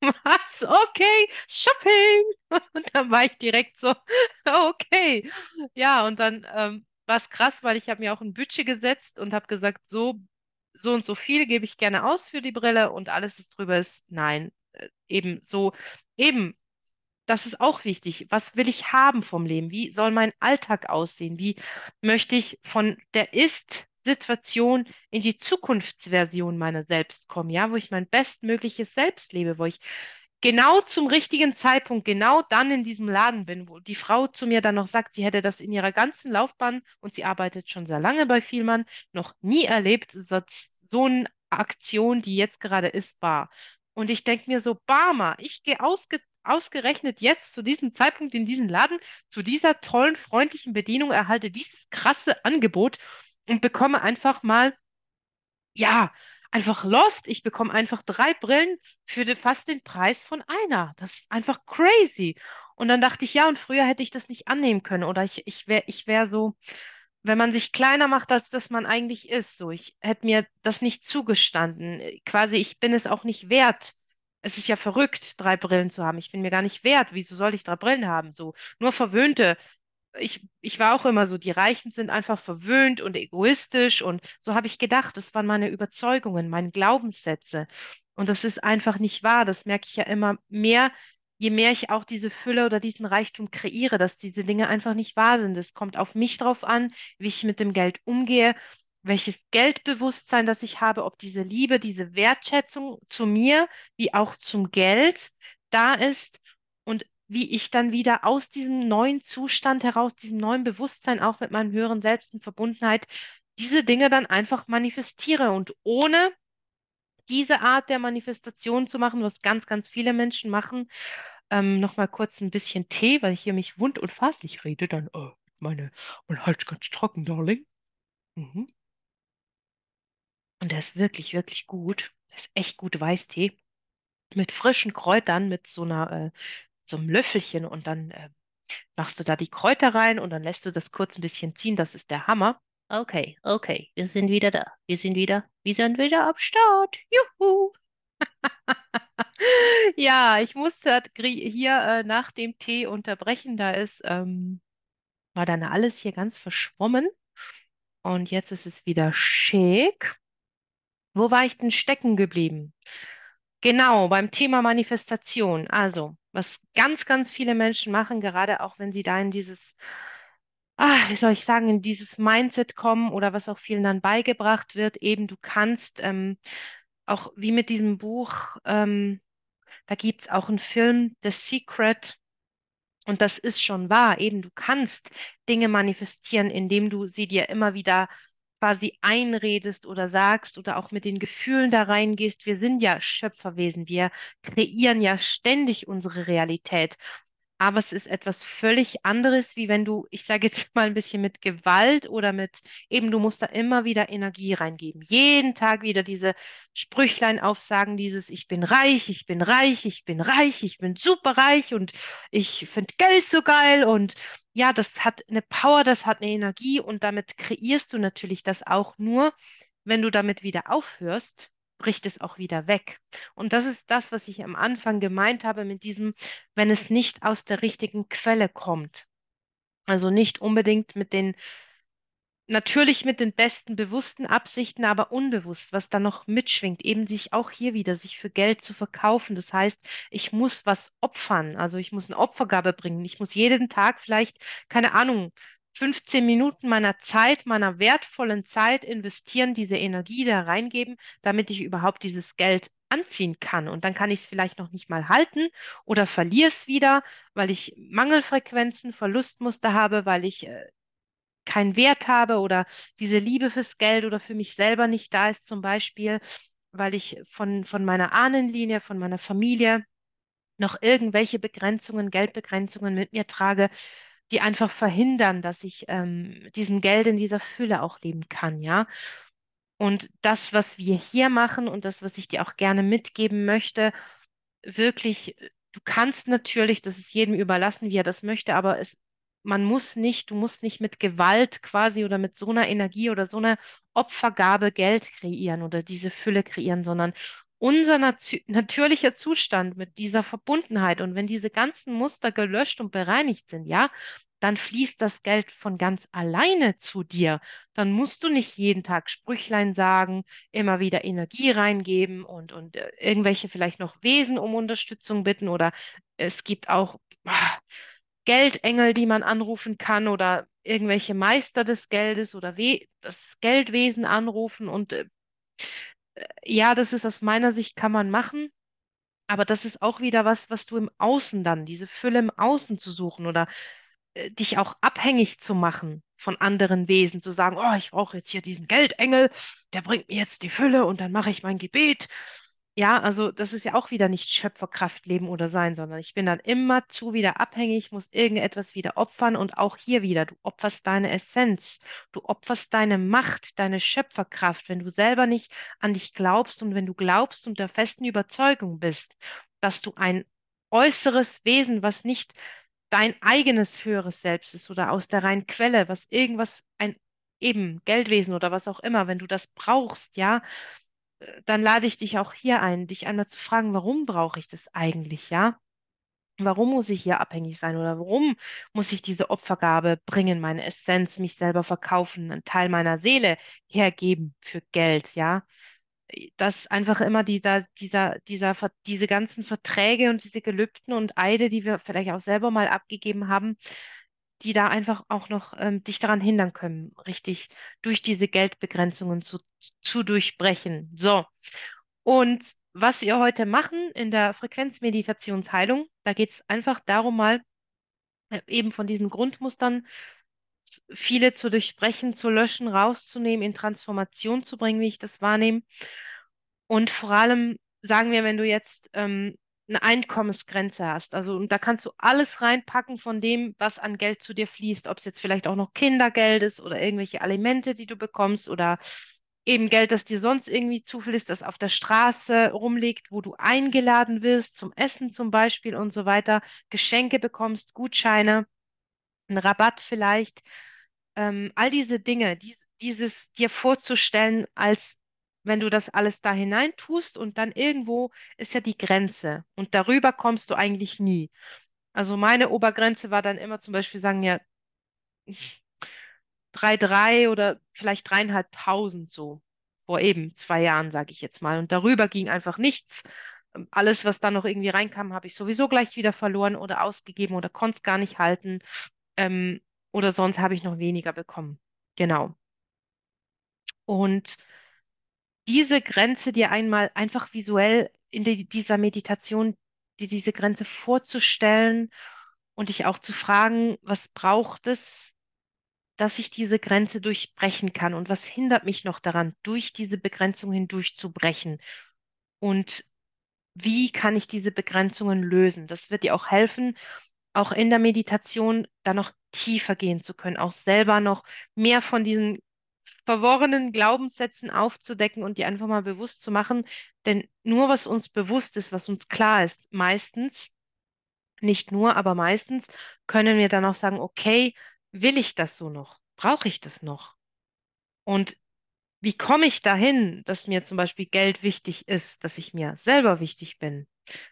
Was? Okay, Shopping. Und dann war ich direkt so, okay. Ja, und dann ähm, war es krass, weil ich habe mir auch ein Budget gesetzt und habe gesagt, so, so und so viel gebe ich gerne aus für die Brille und alles, was drüber ist, nein. Äh, Eben so, eben das ist auch wichtig. Was will ich haben vom Leben? Wie soll mein Alltag aussehen? Wie möchte ich von der Ist-Situation in die Zukunftsversion meiner selbst kommen? Ja, wo ich mein bestmögliches Selbst lebe, wo ich genau zum richtigen Zeitpunkt, genau dann in diesem Laden bin, wo die Frau zu mir dann noch sagt, sie hätte das in ihrer ganzen Laufbahn und sie arbeitet schon sehr lange bei Vielmann, noch nie erlebt, so, so eine Aktion, die jetzt gerade ist, war. Und ich denke mir so, Barmer, ich gehe ausge ausgerechnet jetzt zu diesem Zeitpunkt in diesen Laden, zu dieser tollen, freundlichen Bedienung, erhalte dieses krasse Angebot und bekomme einfach mal ja, einfach lost. Ich bekomme einfach drei Brillen für den, fast den Preis von einer. Das ist einfach crazy. Und dann dachte ich, ja, und früher hätte ich das nicht annehmen können. Oder ich, ich wäre ich wär so, wenn man sich kleiner macht, als das man eigentlich ist. So, ich hätte mir das nicht zugestanden. Quasi, ich bin es auch nicht wert. Es ist ja verrückt, drei Brillen zu haben. Ich bin mir gar nicht wert. Wieso soll ich drei Brillen haben? So, nur Verwöhnte ich, ich war auch immer so, die Reichen sind einfach verwöhnt und egoistisch und so habe ich gedacht, das waren meine Überzeugungen, meine Glaubenssätze. Und das ist einfach nicht wahr. Das merke ich ja immer mehr, je mehr ich auch diese Fülle oder diesen Reichtum kreiere, dass diese Dinge einfach nicht wahr sind. Es kommt auf mich drauf an, wie ich mit dem Geld umgehe, welches Geldbewusstsein das ich habe, ob diese Liebe, diese Wertschätzung zu mir wie auch zum Geld da ist. Und wie ich dann wieder aus diesem neuen Zustand heraus, diesem neuen Bewusstsein auch mit meinem höheren Selbst in Verbundenheit, diese Dinge dann einfach manifestiere. Und ohne diese Art der Manifestation zu machen, was ganz, ganz viele Menschen machen, ähm, noch mal kurz ein bisschen Tee, weil ich hier mich wund und faslich rede, dann äh, meine, mein Hals ganz trocken, Darling. Mhm. Und der ist wirklich, wirklich gut. Das ist echt gut Weißtee mit frischen Kräutern, mit so einer, äh, so einem Löffelchen und dann äh, machst du da die Kräuter rein und dann lässt du das kurz ein bisschen ziehen. Das ist der Hammer. Okay, okay, wir sind wieder da. Wir sind wieder, wir sind wieder am Start. Juhu! Ja, ich musste halt hier äh, nach dem Tee unterbrechen. Da ist, ähm, war dann alles hier ganz verschwommen und jetzt ist es wieder schick. Wo war ich denn stecken geblieben? Genau, beim Thema Manifestation. Also, was ganz, ganz viele Menschen machen, gerade auch wenn sie da in dieses ah, wie soll ich sagen, in dieses Mindset kommen oder was auch vielen dann beigebracht wird, eben du kannst, ähm, auch wie mit diesem Buch, ähm, da gibt es auch einen Film, The Secret, Und das ist schon wahr. Eben, du kannst Dinge manifestieren, indem du sie dir immer wieder quasi einredest oder sagst oder auch mit den Gefühlen da reingehst. Wir sind ja Schöpferwesen. Wir kreieren ja ständig unsere Realität. Aber es ist etwas völlig anderes, wie wenn du, ich sage jetzt mal ein bisschen mit Gewalt oder mit, eben du musst da immer wieder Energie reingeben. Jeden Tag wieder diese Sprüchlein aufsagen, dieses Ich bin reich, ich bin reich, ich bin reich, ich bin superreich und ich finde Geld so geil und ja, das hat eine Power, das hat eine Energie und damit kreierst du natürlich das auch nur, wenn du damit wieder aufhörst bricht es auch wieder weg. Und das ist das, was ich am Anfang gemeint habe mit diesem, wenn es nicht aus der richtigen Quelle kommt. Also nicht unbedingt mit den, natürlich mit den besten bewussten Absichten, aber unbewusst, was da noch mitschwingt, eben sich auch hier wieder, sich für Geld zu verkaufen. Das heißt, ich muss was opfern, also ich muss eine Opfergabe bringen. Ich muss jeden Tag vielleicht, keine Ahnung, 15 Minuten meiner Zeit, meiner wertvollen Zeit investieren, diese Energie da reingeben, damit ich überhaupt dieses Geld anziehen kann. Und dann kann ich es vielleicht noch nicht mal halten oder verliere es wieder, weil ich Mangelfrequenzen, Verlustmuster habe, weil ich äh, keinen Wert habe oder diese Liebe fürs Geld oder für mich selber nicht da ist, zum Beispiel, weil ich von, von meiner Ahnenlinie, von meiner Familie noch irgendwelche Begrenzungen, Geldbegrenzungen mit mir trage, die einfach verhindern, dass ich ähm, diesen Geld in dieser Fülle auch leben kann, ja. Und das, was wir hier machen und das, was ich dir auch gerne mitgeben möchte, wirklich, du kannst natürlich, das ist jedem überlassen, wie er das möchte, aber es, man muss nicht, du musst nicht mit Gewalt quasi oder mit so einer Energie oder so einer Opfergabe Geld kreieren oder diese Fülle kreieren, sondern unser nat natürlicher Zustand mit dieser Verbundenheit und wenn diese ganzen Muster gelöscht und bereinigt sind, ja, dann fließt das Geld von ganz alleine zu dir. Dann musst du nicht jeden Tag Sprüchlein sagen, immer wieder Energie reingeben und, und äh, irgendwelche vielleicht noch Wesen um Unterstützung bitten oder es gibt auch ah, Geldengel, die man anrufen kann oder irgendwelche Meister des Geldes oder das Geldwesen anrufen und äh, ja, das ist aus meiner Sicht kann man machen. Aber das ist auch wieder was, was du im Außen dann, diese Fülle im Außen zu suchen oder äh, dich auch abhängig zu machen von anderen Wesen, zu sagen, oh, ich brauche jetzt hier diesen Geldengel, der bringt mir jetzt die Fülle und dann mache ich mein Gebet. Ja, also das ist ja auch wieder nicht Schöpferkraft leben oder sein, sondern ich bin dann immerzu wieder abhängig, muss irgendetwas wieder opfern und auch hier wieder, du opferst deine Essenz, du opferst deine Macht, deine Schöpferkraft, wenn du selber nicht an dich glaubst und wenn du glaubst und der festen Überzeugung bist, dass du ein äußeres Wesen, was nicht dein eigenes höheres Selbst ist oder aus der reinen Quelle, was irgendwas, ein eben Geldwesen oder was auch immer, wenn du das brauchst, ja, dann lade ich dich auch hier ein, dich einmal zu fragen, warum brauche ich das eigentlich, ja? Warum muss ich hier abhängig sein oder warum muss ich diese Opfergabe bringen, meine Essenz, mich selber verkaufen, einen Teil meiner Seele hergeben für Geld, ja? dass einfach immer dieser, dieser, dieser, diese ganzen Verträge und diese Gelübden und Eide, die wir vielleicht auch selber mal abgegeben haben, die da einfach auch noch ähm, dich daran hindern können, richtig durch diese Geldbegrenzungen zu, zu durchbrechen. So. Und was wir heute machen in der Frequenzmeditationsheilung, da geht es einfach darum, mal äh, eben von diesen Grundmustern viele zu durchbrechen, zu löschen, rauszunehmen, in Transformation zu bringen, wie ich das wahrnehme. Und vor allem sagen wir, wenn du jetzt ähm, eine Einkommensgrenze hast, also und da kannst du alles reinpacken von dem, was an Geld zu dir fließt, ob es jetzt vielleicht auch noch Kindergeld ist oder irgendwelche Alimente, die du bekommst oder eben Geld, das dir sonst irgendwie zufließt, das auf der Straße rumliegt, wo du eingeladen wirst, zum Essen zum Beispiel und so weiter, Geschenke bekommst, Gutscheine einen Rabatt vielleicht. Ähm, all diese Dinge, dies, dieses dir vorzustellen, als wenn du das alles da hinein tust und dann irgendwo ist ja die Grenze und darüber kommst du eigentlich nie. Also meine Obergrenze war dann immer zum Beispiel sagen, ja, 3,3 oder vielleicht dreieinhalbtausend so. Vor eben zwei Jahren, sage ich jetzt mal. Und darüber ging einfach nichts. Alles, was da noch irgendwie reinkam, habe ich sowieso gleich wieder verloren oder ausgegeben oder konnte es gar nicht halten. Ähm, oder sonst habe ich noch weniger bekommen. Genau. Und diese Grenze dir einmal einfach visuell in die, dieser Meditation, die, diese Grenze vorzustellen und dich auch zu fragen, was braucht es, dass ich diese Grenze durchbrechen kann und was hindert mich noch daran, durch diese Begrenzung hindurch zu brechen und wie kann ich diese Begrenzungen lösen. Das wird dir auch helfen, auch in der Meditation da noch tiefer gehen zu können, auch selber noch mehr von diesen verworrenen Glaubenssätzen aufzudecken und die einfach mal bewusst zu machen. Denn nur was uns bewusst ist, was uns klar ist, meistens, nicht nur, aber meistens können wir dann auch sagen, okay, will ich das so noch? Brauche ich das noch? Und wie komme ich dahin, dass mir zum Beispiel Geld wichtig ist, dass ich mir selber wichtig bin,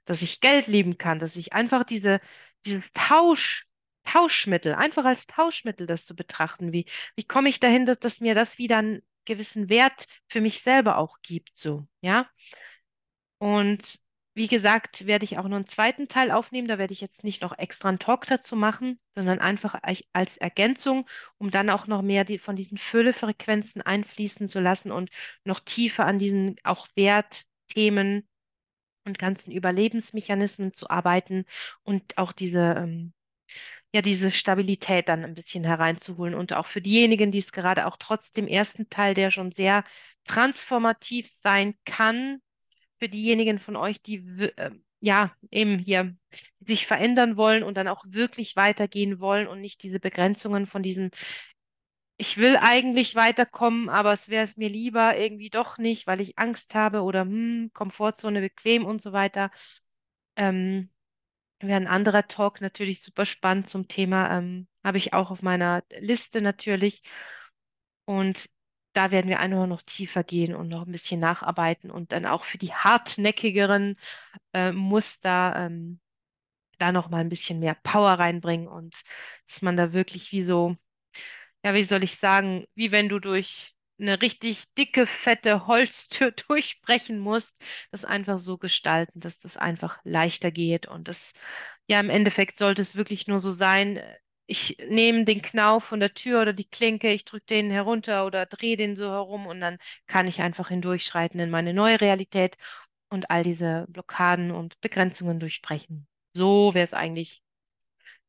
dass ich Geld lieben kann, dass ich einfach diese, dieses Tausch, Tauschmittel, einfach als Tauschmittel das zu betrachten, wie, wie komme ich dahin, dass, dass mir das wieder einen gewissen Wert für mich selber auch gibt, so, ja? Und wie gesagt, werde ich auch noch einen zweiten Teil aufnehmen. Da werde ich jetzt nicht noch extra einen Talk dazu machen, sondern einfach als Ergänzung, um dann auch noch mehr die, von diesen Füllefrequenzen einfließen zu lassen und noch tiefer an diesen auch Wertthemen und ganzen Überlebensmechanismen zu arbeiten und auch diese, ähm, ja, diese Stabilität dann ein bisschen hereinzuholen. Und auch für diejenigen, die es gerade auch trotz dem ersten Teil, der schon sehr transformativ sein kann, für diejenigen von euch, die äh, ja eben hier sich verändern wollen und dann auch wirklich weitergehen wollen und nicht diese Begrenzungen von diesem, ich will eigentlich weiterkommen, aber es wäre es mir lieber irgendwie doch nicht, weil ich Angst habe oder hm, Komfortzone bequem und so weiter. Ähm, wäre ein anderer Talk natürlich super spannend zum Thema, ähm, habe ich auch auf meiner Liste natürlich. Und da werden wir einfach noch tiefer gehen und noch ein bisschen nacharbeiten und dann auch für die hartnäckigeren äh, Muster ähm, da noch mal ein bisschen mehr Power reinbringen und dass man da wirklich wie so, ja, wie soll ich sagen, wie wenn du durch eine richtig dicke, fette Holztür durchbrechen musst, das einfach so gestalten, dass das einfach leichter geht und das, ja, im Endeffekt sollte es wirklich nur so sein, ich nehme den Knauf von der Tür oder die Klinke, ich drücke den herunter oder drehe den so herum und dann kann ich einfach hindurchschreiten in meine neue Realität und all diese Blockaden und Begrenzungen durchbrechen. So wäre es eigentlich,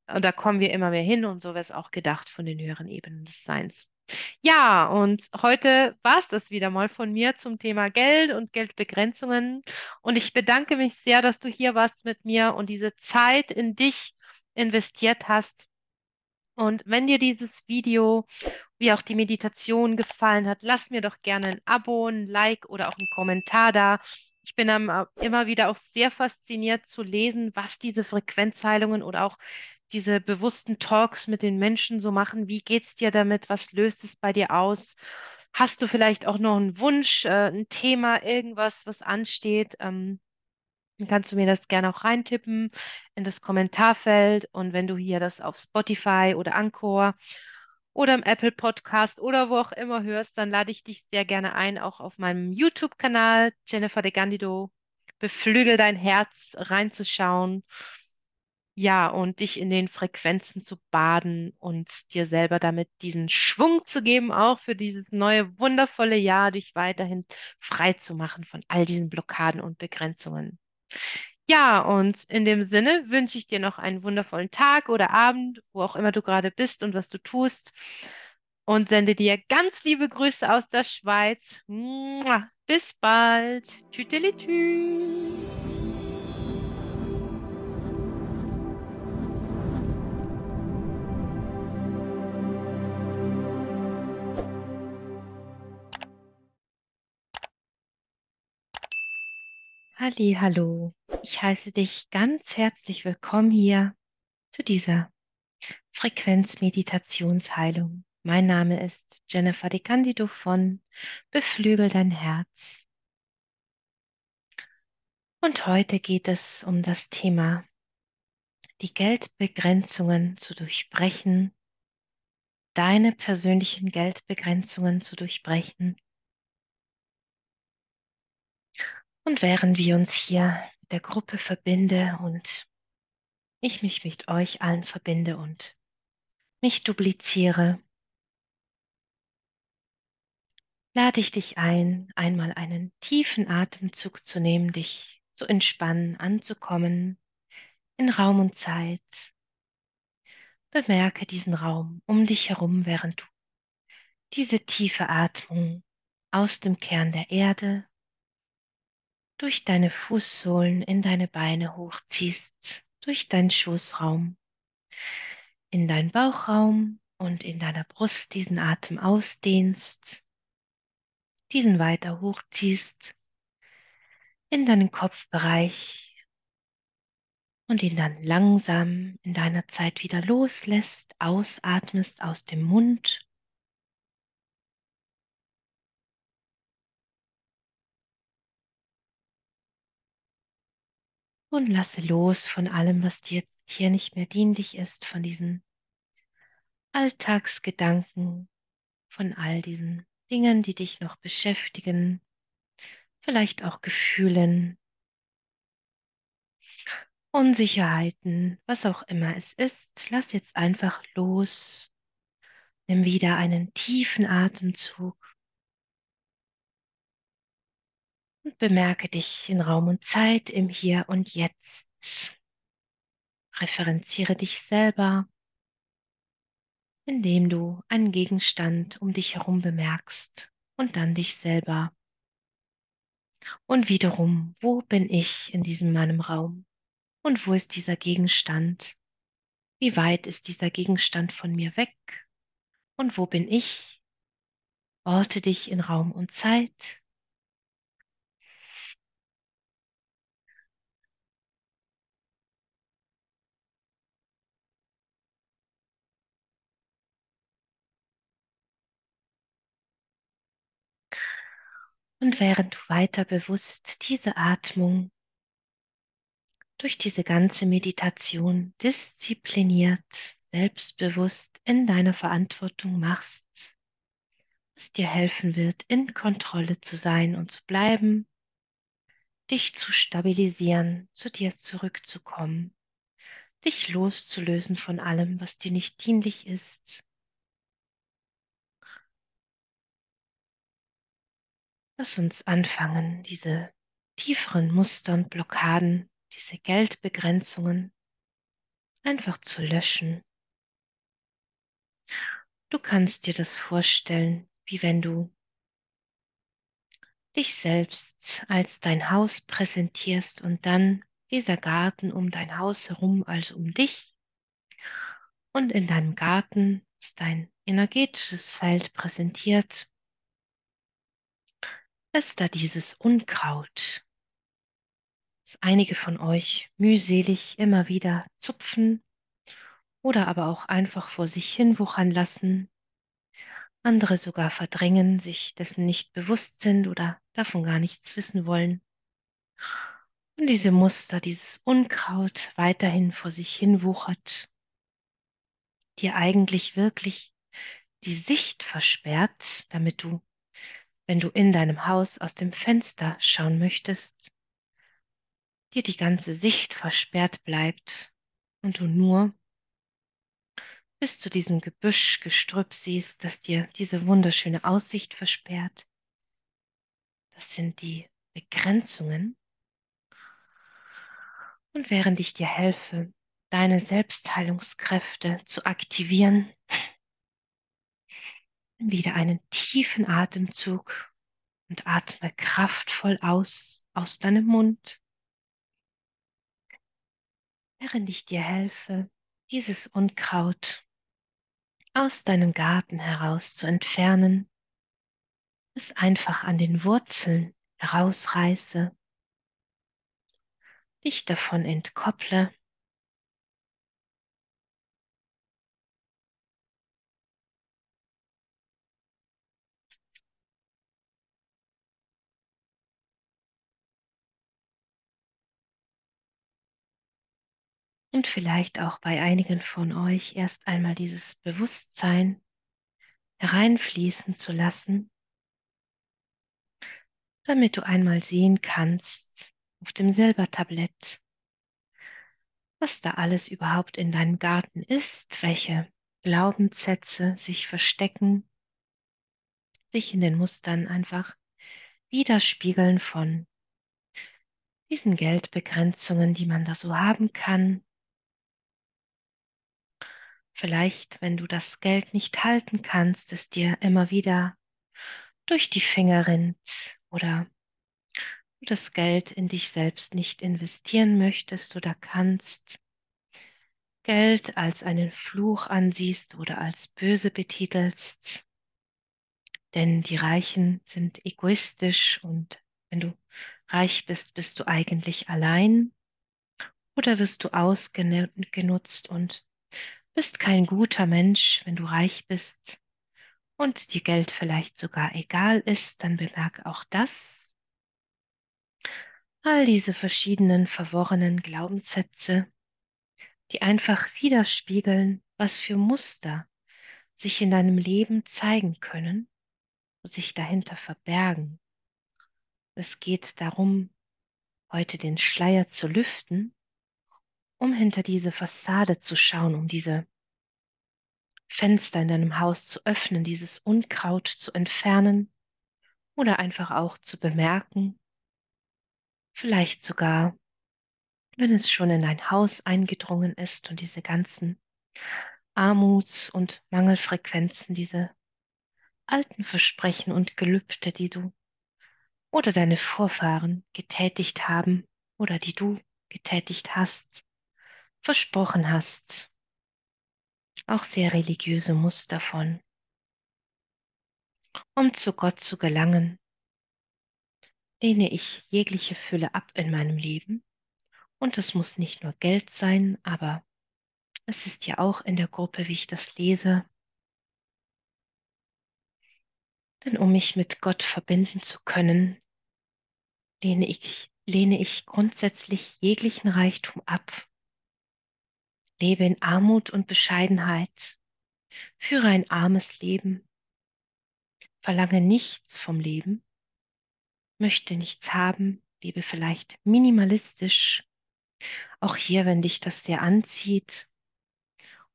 und da kommen wir immer mehr hin und so wäre es auch gedacht von den höheren Ebenen des Seins. Ja, und heute war es das wieder mal von mir zum Thema Geld und Geldbegrenzungen. Und ich bedanke mich sehr, dass du hier warst mit mir und diese Zeit in dich investiert hast. Und wenn dir dieses Video wie auch die Meditation gefallen hat, lass mir doch gerne ein Abo, ein Like oder auch einen Kommentar da. Ich bin äh, immer wieder auch sehr fasziniert zu lesen, was diese Frequenzheilungen oder auch diese bewussten Talks mit den Menschen so machen. Wie geht's dir damit? Was löst es bei dir aus? Hast du vielleicht auch noch einen Wunsch, äh, ein Thema, irgendwas, was ansteht? Ähm, dann kannst du mir das gerne auch reintippen in das Kommentarfeld. Und wenn du hier das auf Spotify oder Anchor oder im Apple Podcast oder wo auch immer hörst, dann lade ich dich sehr gerne ein, auch auf meinem YouTube-Kanal Jennifer de Gandido, Beflügel dein Herz reinzuschauen. Ja, und dich in den Frequenzen zu baden und dir selber damit diesen Schwung zu geben, auch für dieses neue, wundervolle Jahr, dich weiterhin frei zu machen von all diesen Blockaden und Begrenzungen. Ja, und in dem Sinne wünsche ich dir noch einen wundervollen Tag oder Abend, wo auch immer du gerade bist und was du tust. Und sende dir ganz liebe Grüße aus der Schweiz. Bis bald. Tschüsselit. Halli, hallo. Ich heiße dich ganz herzlich willkommen hier zu dieser Frequenzmeditationsheilung. Mein Name ist Jennifer De Candido von Beflügel dein Herz. Und heute geht es um das Thema, die Geldbegrenzungen zu durchbrechen, deine persönlichen Geldbegrenzungen zu durchbrechen. Und während wir uns hier mit der Gruppe verbinde und ich mich mit euch allen verbinde und mich dupliziere, lade ich dich ein, einmal einen tiefen Atemzug zu nehmen, dich zu entspannen, anzukommen in Raum und Zeit. Bemerke diesen Raum um dich herum, während du diese tiefe Atmung aus dem Kern der Erde durch deine Fußsohlen in deine Beine hochziehst, durch deinen Schoßraum, in deinen Bauchraum und in deiner Brust diesen Atem ausdehnst, diesen weiter hochziehst, in deinen Kopfbereich und ihn dann langsam in deiner Zeit wieder loslässt, ausatmest aus dem Mund und lasse los von allem, was dir jetzt hier nicht mehr dienlich ist, von diesen Alltagsgedanken, von all diesen Dingen, die dich noch beschäftigen, vielleicht auch Gefühlen, Unsicherheiten, was auch immer es ist. Lass jetzt einfach los. Nimm wieder einen tiefen Atemzug bemerke dich in Raum und Zeit im Hier und Jetzt. Referenziere dich selber, indem du einen Gegenstand um dich herum bemerkst und dann dich selber. Und wiederum, wo bin ich in diesem meinem Raum? Und wo ist dieser Gegenstand? Wie weit ist dieser Gegenstand von mir weg? Und wo bin ich? Orte dich in Raum und Zeit Und während du weiter bewusst diese Atmung durch diese ganze Meditation diszipliniert, selbstbewusst in deiner Verantwortung machst, es dir helfen wird, in Kontrolle zu sein und zu bleiben, dich zu stabilisieren, zu dir zurückzukommen, dich loszulösen von allem, was dir nicht dienlich ist. Lass uns anfangen, diese tieferen Muster und Blockaden diese Geldbegrenzungen einfach zu löschen. Du kannst dir das vorstellen, wie wenn du dich selbst als dein Haus präsentierst und dann dieser Garten um dein Haus herum, also um dich. Und in deinem Garten ist dein energetisches Feld präsentiert. Ist da dieses Unkraut, das einige von euch mühselig immer wieder zupfen oder aber auch einfach vor sich hin wuchern lassen, andere sogar verdrängen, sich dessen nicht bewusst sind oder davon gar nichts wissen wollen. Und diese Muster, dieses Unkraut weiterhin vor sich hin wuchert, dir eigentlich wirklich die Sicht versperrt, damit du, wenn du in deinem Haus aus dem Fenster schauen möchtest, dir die ganze Sicht versperrt bleibt und du nur bis zu diesem Gebüsch, Gestrüpp siehst, das dir diese wunderschöne Aussicht versperrt. Das sind die Begrenzungen. Und während ich dir helfe, deine Selbstheilungskräfte zu aktivieren, wieder einen tiefen Atemzug und atme kraftvoll aus aus deinem Mund. Während ich dir helfe, dieses Unkraut aus deinem Garten heraus zu entfernen, es einfach an den Wurzeln herausreiße, dich davon entkopple. Und vielleicht auch bei einigen von euch erst einmal dieses Bewusstsein hereinfließen zu lassen, damit du einmal sehen kannst auf dem Silbertablett, was da alles überhaupt in deinem Garten ist, welche Glaubenssätze sich verstecken, sich in den Mustern einfach widerspiegeln von diesen Geldbegrenzungen, die man da so haben kann, vielleicht, wenn du das Geld nicht halten kannst, es dir immer wieder durch die Finger rinnt oder du das Geld in dich selbst nicht investieren möchtest oder kannst, Geld als einen Fluch ansiehst oder als böse betitelst, denn die Reichen sind egoistisch und wenn du reich bist, bist du eigentlich allein oder wirst du ausgenutzt und bist kein guter Mensch, wenn du reich bist und dir Geld vielleicht sogar egal ist, dann bemerk auch das. All diese verschiedenen verworrenen Glaubenssätze, die einfach widerspiegeln, was für Muster sich in deinem Leben zeigen können, sich dahinter verbergen. Es geht darum, heute den Schleier zu lüften, um hinter diese Fassade zu schauen, um diese Fenster in deinem Haus zu öffnen, dieses Unkraut zu entfernen oder einfach auch zu bemerken, vielleicht sogar, wenn es schon in dein Haus eingedrungen ist und diese ganzen Armuts- und Mangelfrequenzen, diese alten Versprechen und Gelübde, die du oder deine Vorfahren getätigt haben oder die du getätigt hast, versprochen hast. Auch sehr religiöse Muster von. Um zu Gott zu gelangen, lehne ich jegliche Fülle ab in meinem Leben. Und es muss nicht nur Geld sein, aber es ist ja auch in der Gruppe, wie ich das lese. Denn um mich mit Gott verbinden zu können, lehne ich, lehne ich grundsätzlich jeglichen Reichtum ab, lebe in Armut und Bescheidenheit, führe ein armes Leben, verlange nichts vom Leben, möchte nichts haben, lebe vielleicht minimalistisch, auch hier, wenn dich das sehr anzieht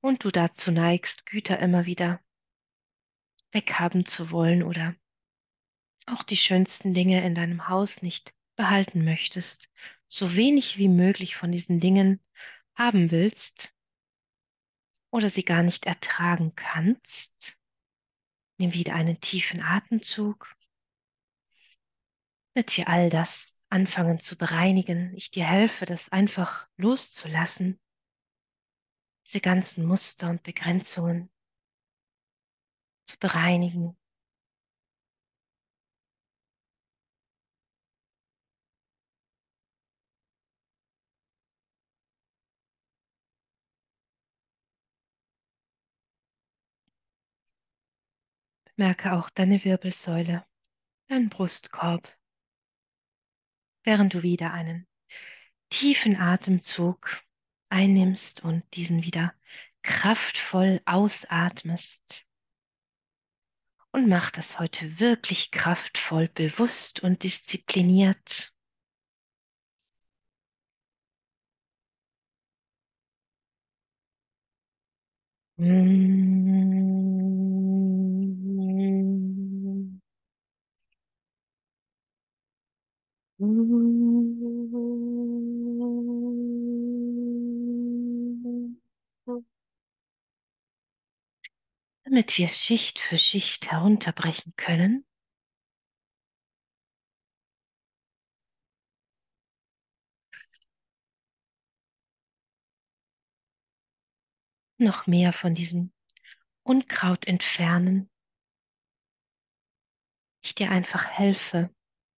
und du dazu neigst, Güter immer wieder weghaben zu wollen oder auch die schönsten Dinge in deinem Haus nicht behalten möchtest, so wenig wie möglich von diesen Dingen haben willst oder sie gar nicht ertragen kannst, nimm wieder einen tiefen Atemzug, damit wir all das anfangen zu bereinigen. Ich dir helfe, das einfach loszulassen, diese ganzen Muster und Begrenzungen zu bereinigen. Merke auch deine Wirbelsäule, deinen Brustkorb, während du wieder einen tiefen Atemzug einnimmst und diesen wieder kraftvoll ausatmest. Und mach das heute wirklich kraftvoll, bewusst und diszipliniert. Damit wir Schicht für Schicht herunterbrechen können, noch mehr von diesem Unkraut entfernen. Ich dir einfach helfe,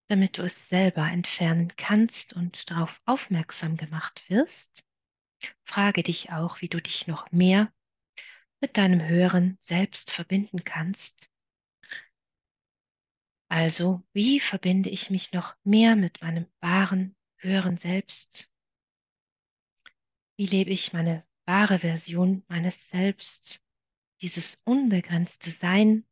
damit du es selber entfernen kannst und darauf aufmerksam gemacht wirst. Frage dich auch, wie du dich noch mehr mit deinem höheren Selbst verbinden kannst. Also, wie verbinde ich mich noch mehr mit meinem wahren, höheren Selbst? Wie lebe ich meine wahre Version meines Selbst, dieses unbegrenzte Sein,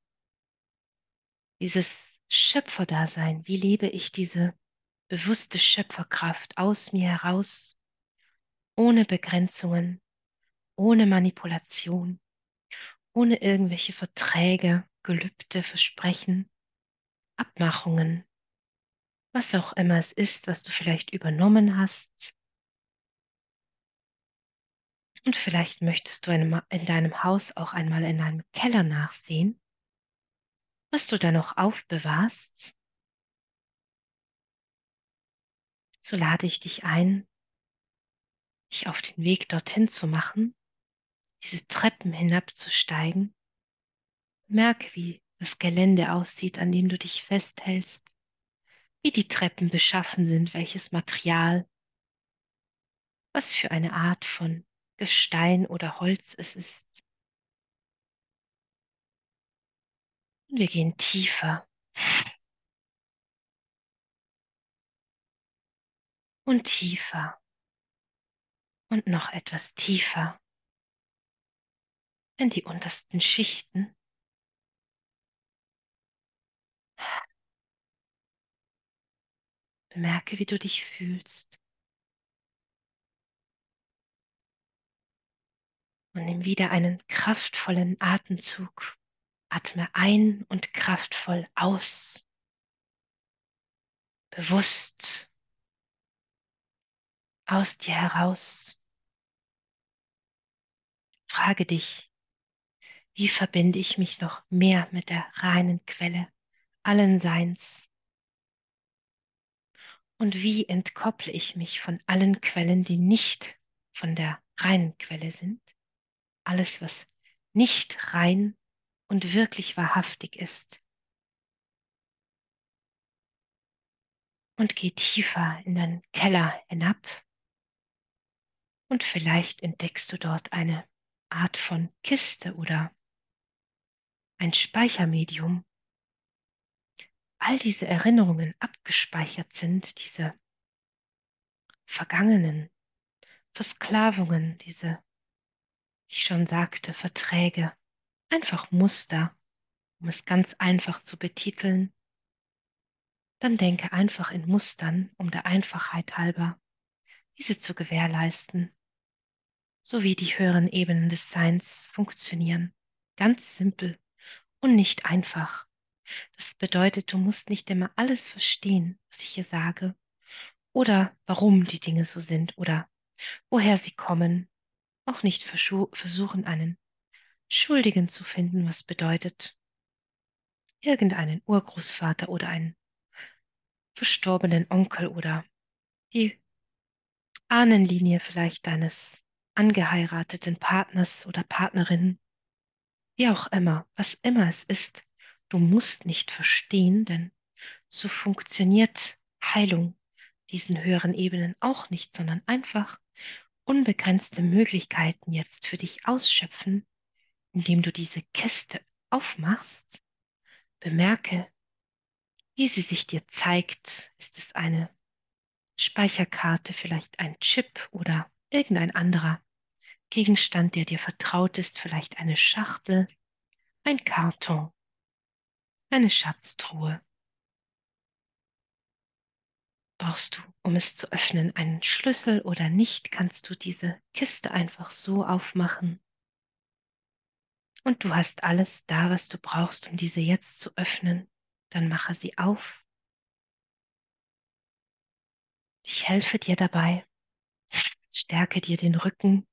dieses Schöpferdasein? Wie lebe ich diese bewusste Schöpferkraft aus mir heraus, ohne Begrenzungen, ohne Manipulation, ohne irgendwelche Verträge, Gelübde, Versprechen, Abmachungen, was auch immer es ist, was du vielleicht übernommen hast, Und vielleicht möchtest du in deinem Haus auch einmal in einem Keller nachsehen, was du da noch aufbewahrst. So lade ich dich ein, dich auf den Weg dorthin zu machen, diese Treppen hinabzusteigen. Merke, wie das Gelände aussieht, an dem du dich festhältst, wie die Treppen beschaffen sind, welches Material, was für eine Art von Gestein oder Holz es ist. Wir gehen tiefer und tiefer und noch etwas tiefer in die untersten Schichten. Bemerke, wie du dich fühlst. Und nimm wieder einen kraftvollen Atemzug. Atme ein und kraftvoll aus. Bewusst aus dir heraus. Frage dich, wie verbinde ich mich noch mehr mit der reinen Quelle allen Seins? Und wie entkopple ich mich von allen Quellen, die nicht von der reinen Quelle sind? Alles, was nicht rein und wirklich wahrhaftig ist. Und geh tiefer in deinen Keller hinab. Und vielleicht entdeckst du dort eine Art von Kiste oder ein Speichermedium, all diese Erinnerungen abgespeichert sind, diese vergangenen Versklavungen, diese, ich schon sagte, Verträge, einfach Muster, um es ganz einfach zu betiteln, dann denke einfach in Mustern, um der Einfachheit halber, diese zu gewährleisten, so wie die höheren Ebenen des Seins funktionieren. Ganz simpel und nicht einfach. Das bedeutet, du musst nicht immer alles verstehen, was ich hier sage, oder warum die Dinge so sind oder woher sie kommen. Auch nicht versuchen, einen Schuldigen zu finden, was bedeutet, irgendeinen Urgroßvater oder einen verstorbenen Onkel oder die Ahnenlinie vielleicht deines angeheirateten Partners oder Partnerin, wie auch immer, was immer es ist, du musst nicht verstehen, denn so funktioniert Heilung diesen höheren Ebenen auch nicht, sondern einfach unbegrenzte Möglichkeiten jetzt für dich ausschöpfen, indem du diese Kiste aufmachst, bemerke, wie sie sich dir zeigt. Ist es eine Speicherkarte, vielleicht ein Chip oder irgendein anderer Gegenstand, der dir vertraut ist, vielleicht eine Schachtel, ein Karton, eine Schatztruhe. Brauchst du, um es zu öffnen, einen Schlüssel oder nicht, kannst du diese Kiste einfach so aufmachen. Und du hast alles da, was du brauchst, um diese jetzt zu öffnen. Dann mache sie auf. Ich helfe dir dabei. Stärke dir den Rücken.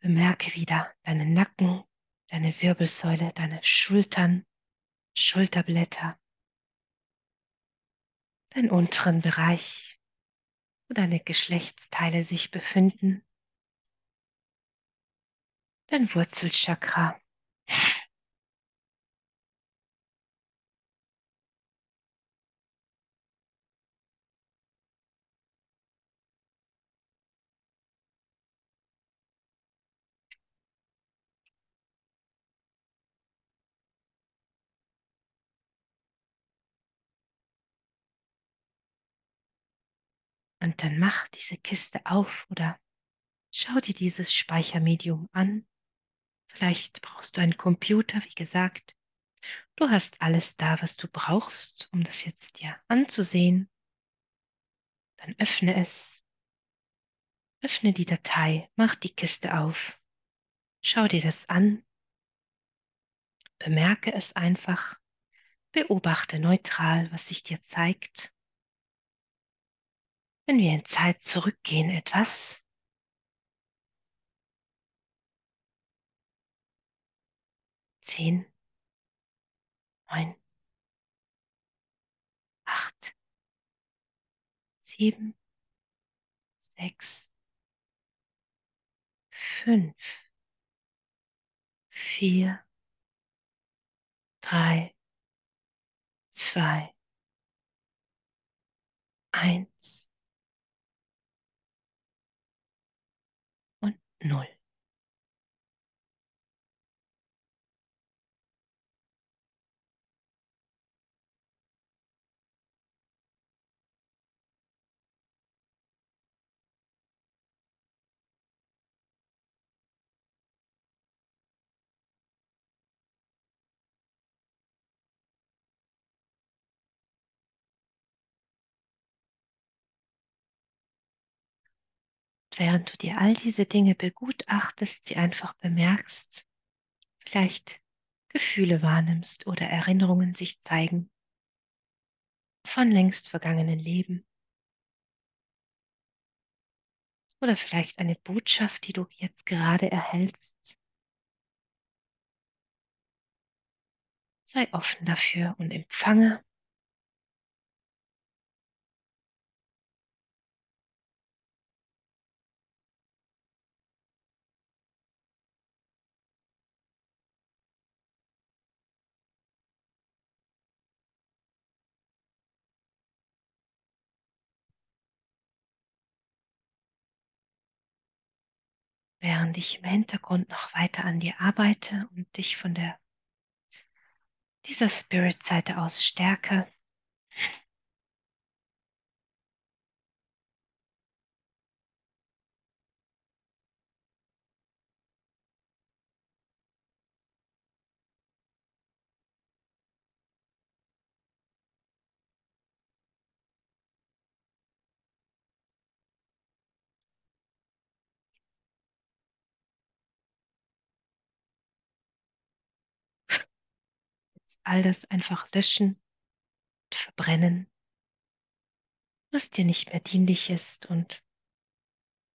Bemerke wieder deinen Nacken, deine Wirbelsäule, deine Schultern, Schulterblätter, deinen unteren Bereich, wo deine Geschlechtsteile sich befinden, dein Wurzelchakra. Und dann mach diese Kiste auf oder schau dir dieses Speichermedium an. Vielleicht brauchst du einen Computer, wie gesagt. Du hast alles da, was du brauchst, um das jetzt dir anzusehen. Dann öffne es. Öffne die Datei, mach die Kiste auf. Schau dir das an. Bemerke es einfach. Beobachte neutral, was sich dir zeigt. Wenn wir in Zeit zurückgehen etwas, zehn, neun, acht, sieben, sechs, fünf, vier, drei, zwei, eins und während du dir all diese Dinge begutachtest, sie einfach bemerkst, vielleicht Gefühle wahrnimmst oder Erinnerungen sich zeigen von längst vergangenen Leben oder vielleicht eine Botschaft, die du jetzt gerade erhältst. Sei offen dafür und empfange während ich im Hintergrund noch weiter an dir arbeite und dich von der dieser Spirit-Seite aus stärke. All das einfach löschen und verbrennen, was dir nicht mehr dienlich ist und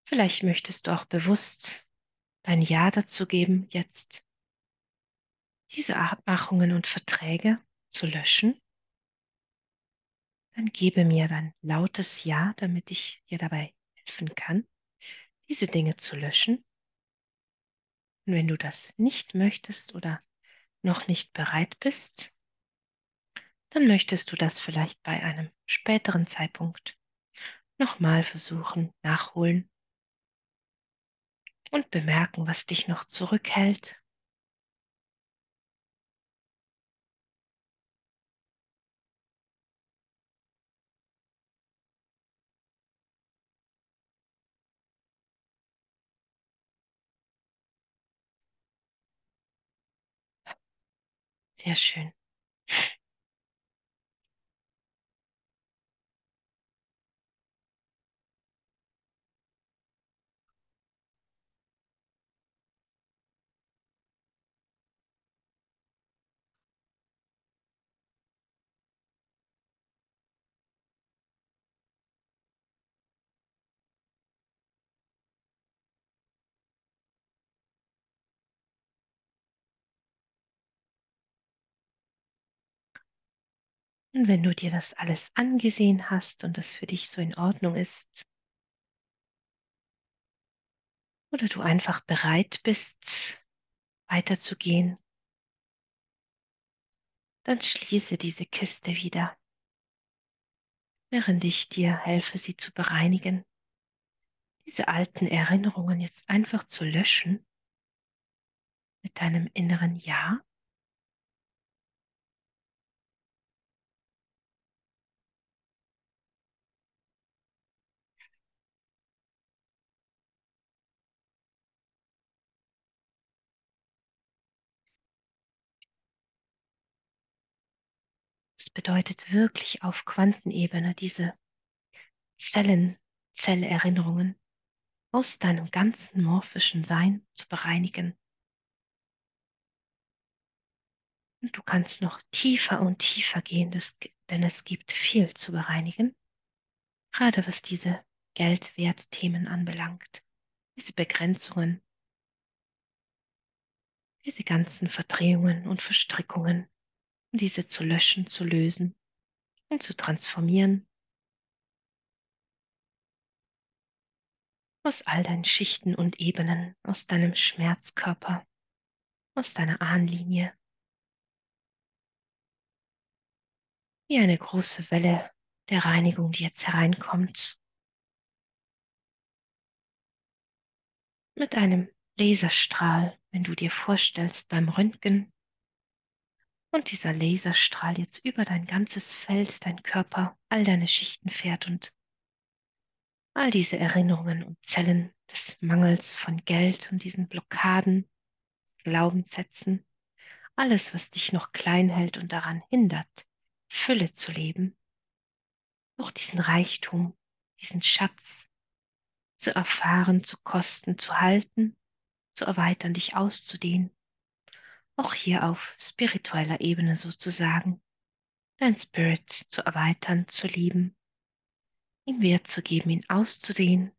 vielleicht möchtest du auch bewusst dein Ja dazu geben, jetzt diese Abmachungen und Verträge zu löschen, dann gebe mir dein lautes Ja, damit ich dir dabei helfen kann, diese Dinge zu löschen. Und wenn du das nicht möchtest oder noch nicht bereit bist, dann möchtest du das vielleicht bei einem späteren Zeitpunkt nochmal versuchen, nachholen und bemerken, was dich noch zurückhält Sehr schön. Und wenn du dir das alles angesehen hast und das für dich so in Ordnung ist, oder du einfach bereit bist, weiterzugehen, dann schließe diese Kiste wieder, während ich dir helfe, sie zu bereinigen, diese alten Erinnerungen jetzt einfach zu löschen mit deinem inneren Ja. Bedeutet wirklich auf Quantenebene diese Zellen, Zellerinnerungen aus deinem ganzen morphischen Sein zu bereinigen. Und du kannst noch tiefer und tiefer gehen, denn es gibt viel zu bereinigen. gerade was diese Geldwertthemen anbelangt, diese Begrenzungen, diese ganzen Verdrehungen und Verstrickungen, um diese zu löschen, zu lösen und zu transformieren aus all deinen Schichten und Ebenen, aus deinem Schmerzkörper, aus deiner Ahnlinie. Wie eine große Welle der Reinigung, die jetzt hereinkommt. Mit einem Laserstrahl, wenn du dir vorstellst beim Röntgen. Und dieser Laserstrahl jetzt über dein ganzes Feld, dein Körper, all deine Schichten fährt und all diese Erinnerungen und Zellen des Mangels von Geld und diesen Blockaden, Glaubenssätzen, alles, was dich noch klein hält und daran hindert, Fülle zu leben, auch diesen Reichtum, diesen Schatz zu erfahren, zu kosten, zu halten, zu erweitern, dich auszudehnen, auch hier auf spiritueller Ebene sozusagen, dein Spirit zu erweitern, zu lieben, ihm Wert zu geben, ihn auszudehnen.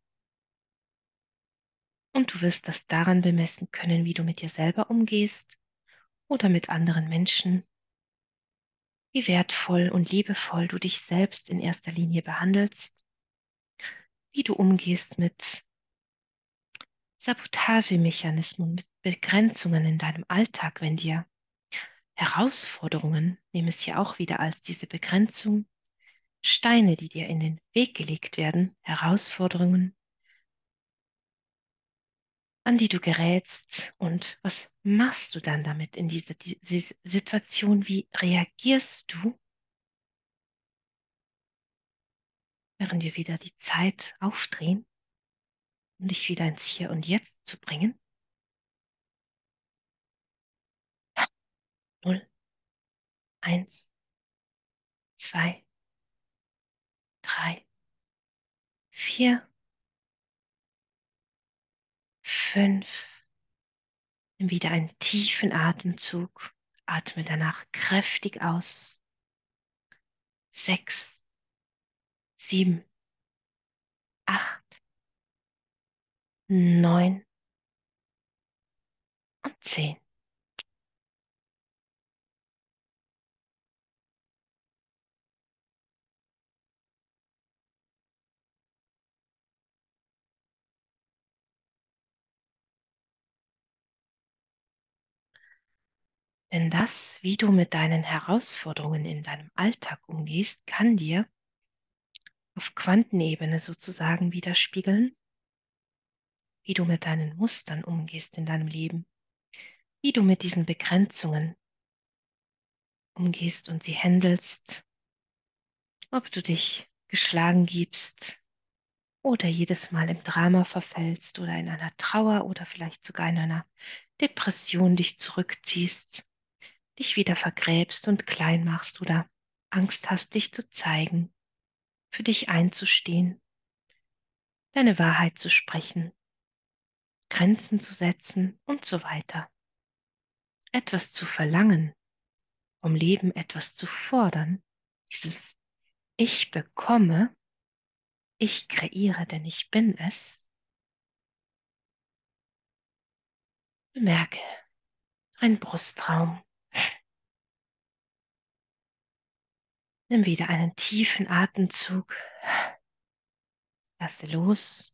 Und du wirst das daran bemessen können, wie du mit dir selber umgehst oder mit anderen Menschen, wie wertvoll und liebevoll du dich selbst in erster Linie behandelst, wie du umgehst mit Sabotagemechanismen, mit Begrenzungen in deinem Alltag, wenn dir Herausforderungen, nehme es hier auch wieder als diese Begrenzung, Steine, die dir in den Weg gelegt werden, Herausforderungen, an die du gerätst und was machst du dann damit in dieser die, Situation? Wie reagierst du, während wir wieder die Zeit aufdrehen, um dich wieder ins Hier und Jetzt zu bringen? Null, eins, zwei, drei, vier, fünf. Nimm wieder einen tiefen Atemzug. Atme danach kräftig aus. Sechs, sieben, acht, neun und zehn. Denn das, wie du mit deinen Herausforderungen in deinem Alltag umgehst, kann dir auf Quantenebene sozusagen widerspiegeln, wie du mit deinen Mustern umgehst in deinem Leben, wie du mit diesen Begrenzungen umgehst und sie handelst, ob du dich geschlagen gibst oder jedes Mal im Drama verfällst oder in einer Trauer oder vielleicht sogar in einer Depression dich zurückziehst dich wieder vergräbst und klein machst oder Angst hast, dich zu zeigen, für dich einzustehen, deine Wahrheit zu sprechen, Grenzen zu setzen und so weiter. Etwas zu verlangen, vom Leben etwas zu fordern, dieses Ich bekomme, ich kreiere, denn ich bin es. Bemerke ein Brustraum, Nimm wieder einen tiefen Atemzug. Lasse los.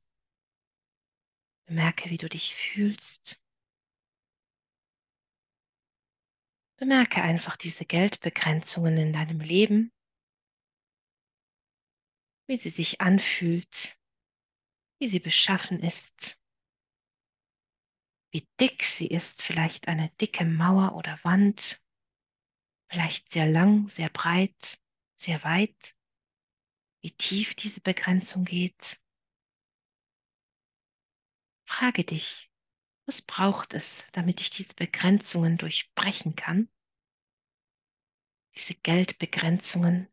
Bemerke, wie du dich fühlst. Bemerke einfach diese Geldbegrenzungen in deinem Leben, wie sie sich anfühlt, wie sie beschaffen ist, wie dick sie ist, vielleicht eine dicke Mauer oder Wand, vielleicht sehr lang, sehr breit, sehr weit, wie tief diese Begrenzung geht. Frage dich, was braucht es, damit ich diese Begrenzungen durchbrechen kann? Diese Geldbegrenzungen.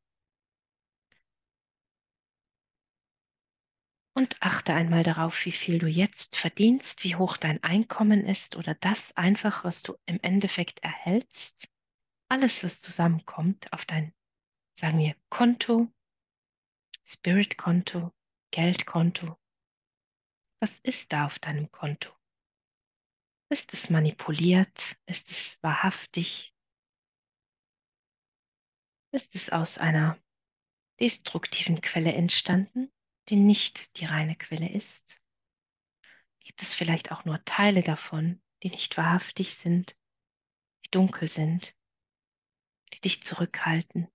Und achte einmal darauf, wie viel du jetzt verdienst, wie hoch dein Einkommen ist oder das einfach, was du im Endeffekt erhältst. Alles, was zusammenkommt auf dein sagen wir Konto, Spiritkonto, Geldkonto. Was ist da auf deinem Konto? Ist es manipuliert? Ist es wahrhaftig? Ist es aus einer destruktiven Quelle entstanden, die nicht die reine Quelle ist? Gibt es vielleicht auch nur Teile davon, die nicht wahrhaftig sind, die dunkel sind, die dich zurückhalten,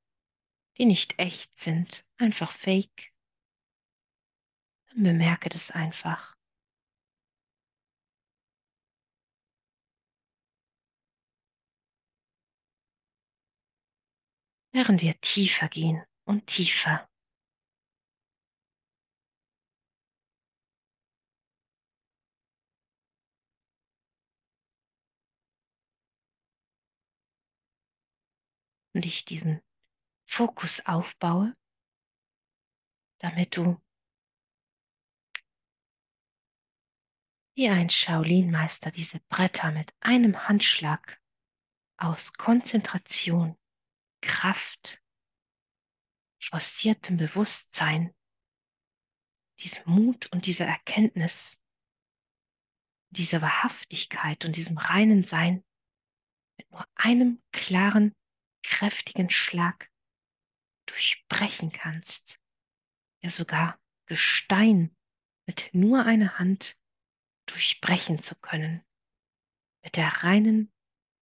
die nicht echt sind, einfach fake? Dann bemerke das einfach. Während wir tiefer gehen und tiefer und ich diesen Fokus aufbaue, damit du wie ein Shaolin-Meister diese Bretter mit einem Handschlag aus Konzentration, Kraft, forciertem Bewusstsein, diesem Mut und dieser Erkenntnis, dieser Wahrhaftigkeit und diesem reinen Sein mit nur einem klaren kräftigen Schlag durchbrechen kannst, ja sogar Gestein mit nur einer Hand durchbrechen zu können, mit der reinen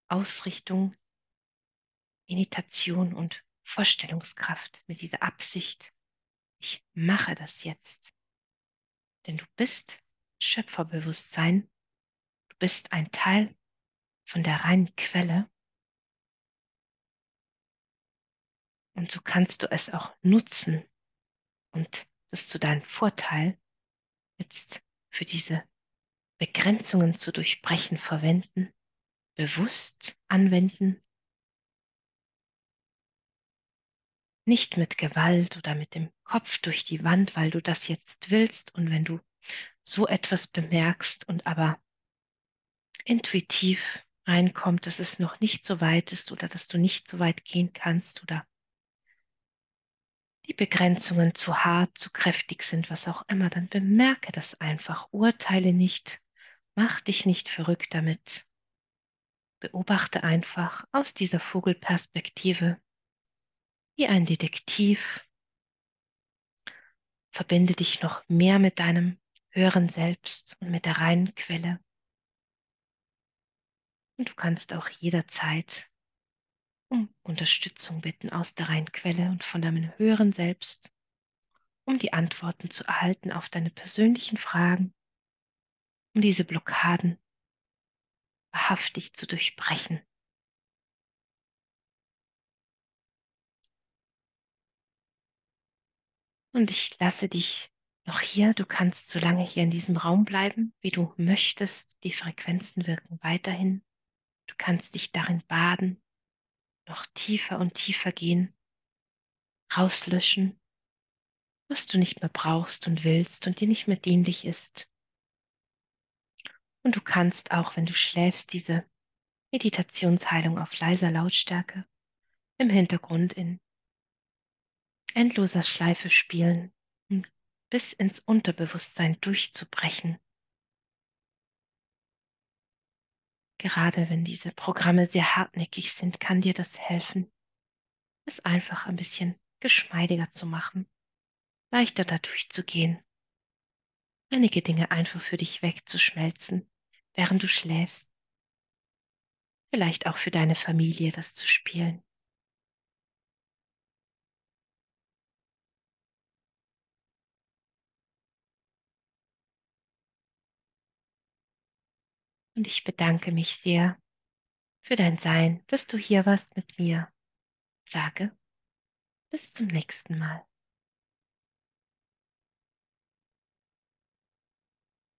Ausrichtung, Meditation und Vorstellungskraft, mit dieser Absicht, ich mache das jetzt. Denn du bist Schöpferbewusstsein, du bist ein Teil von der reinen Quelle. Und so kannst du es auch nutzen und das zu deinem Vorteil jetzt für diese Begrenzungen zu durchbrechen verwenden, bewusst anwenden, nicht mit Gewalt oder mit dem Kopf durch die Wand, weil du das jetzt willst. Und wenn du so etwas bemerkst und aber intuitiv reinkommt, dass es noch nicht so weit ist oder dass du nicht so weit gehen kannst oder die Begrenzungen zu hart, zu kräftig sind, was auch immer, dann bemerke das einfach, urteile nicht, mach dich nicht verrückt damit. Beobachte einfach aus dieser Vogelperspektive wie ein Detektiv. Verbinde dich noch mehr mit deinem höheren Selbst und mit der reinen Quelle. Und du kannst auch jederzeit um Unterstützung bitten aus der reinen Quelle und von deinem höheren Selbst, um die Antworten zu erhalten auf deine persönlichen Fragen, um diese Blockaden wahrhaftig zu durchbrechen. Und ich lasse dich noch hier, du kannst so lange hier in diesem Raum bleiben, wie du möchtest. Die Frequenzen wirken weiterhin. Du kannst dich darin baden, noch tiefer und tiefer gehen, rauslöschen, was du nicht mehr brauchst und willst und dir nicht mehr dienlich ist. Und du kannst auch, wenn du schläfst, diese Meditationsheilung auf leiser Lautstärke im Hintergrund in endloser Schleife spielen, um bis ins Unterbewusstsein durchzubrechen. Gerade wenn diese Programme sehr hartnäckig sind, kann dir das helfen, es einfach ein bisschen geschmeidiger zu machen, leichter dadurch zu gehen, einige Dinge einfach für dich wegzuschmelzen, während du schläfst, vielleicht auch für deine Familie das zu spielen. Und ich bedanke mich sehr für dein Sein, dass du hier warst mit mir. Sage, bis zum nächsten Mal.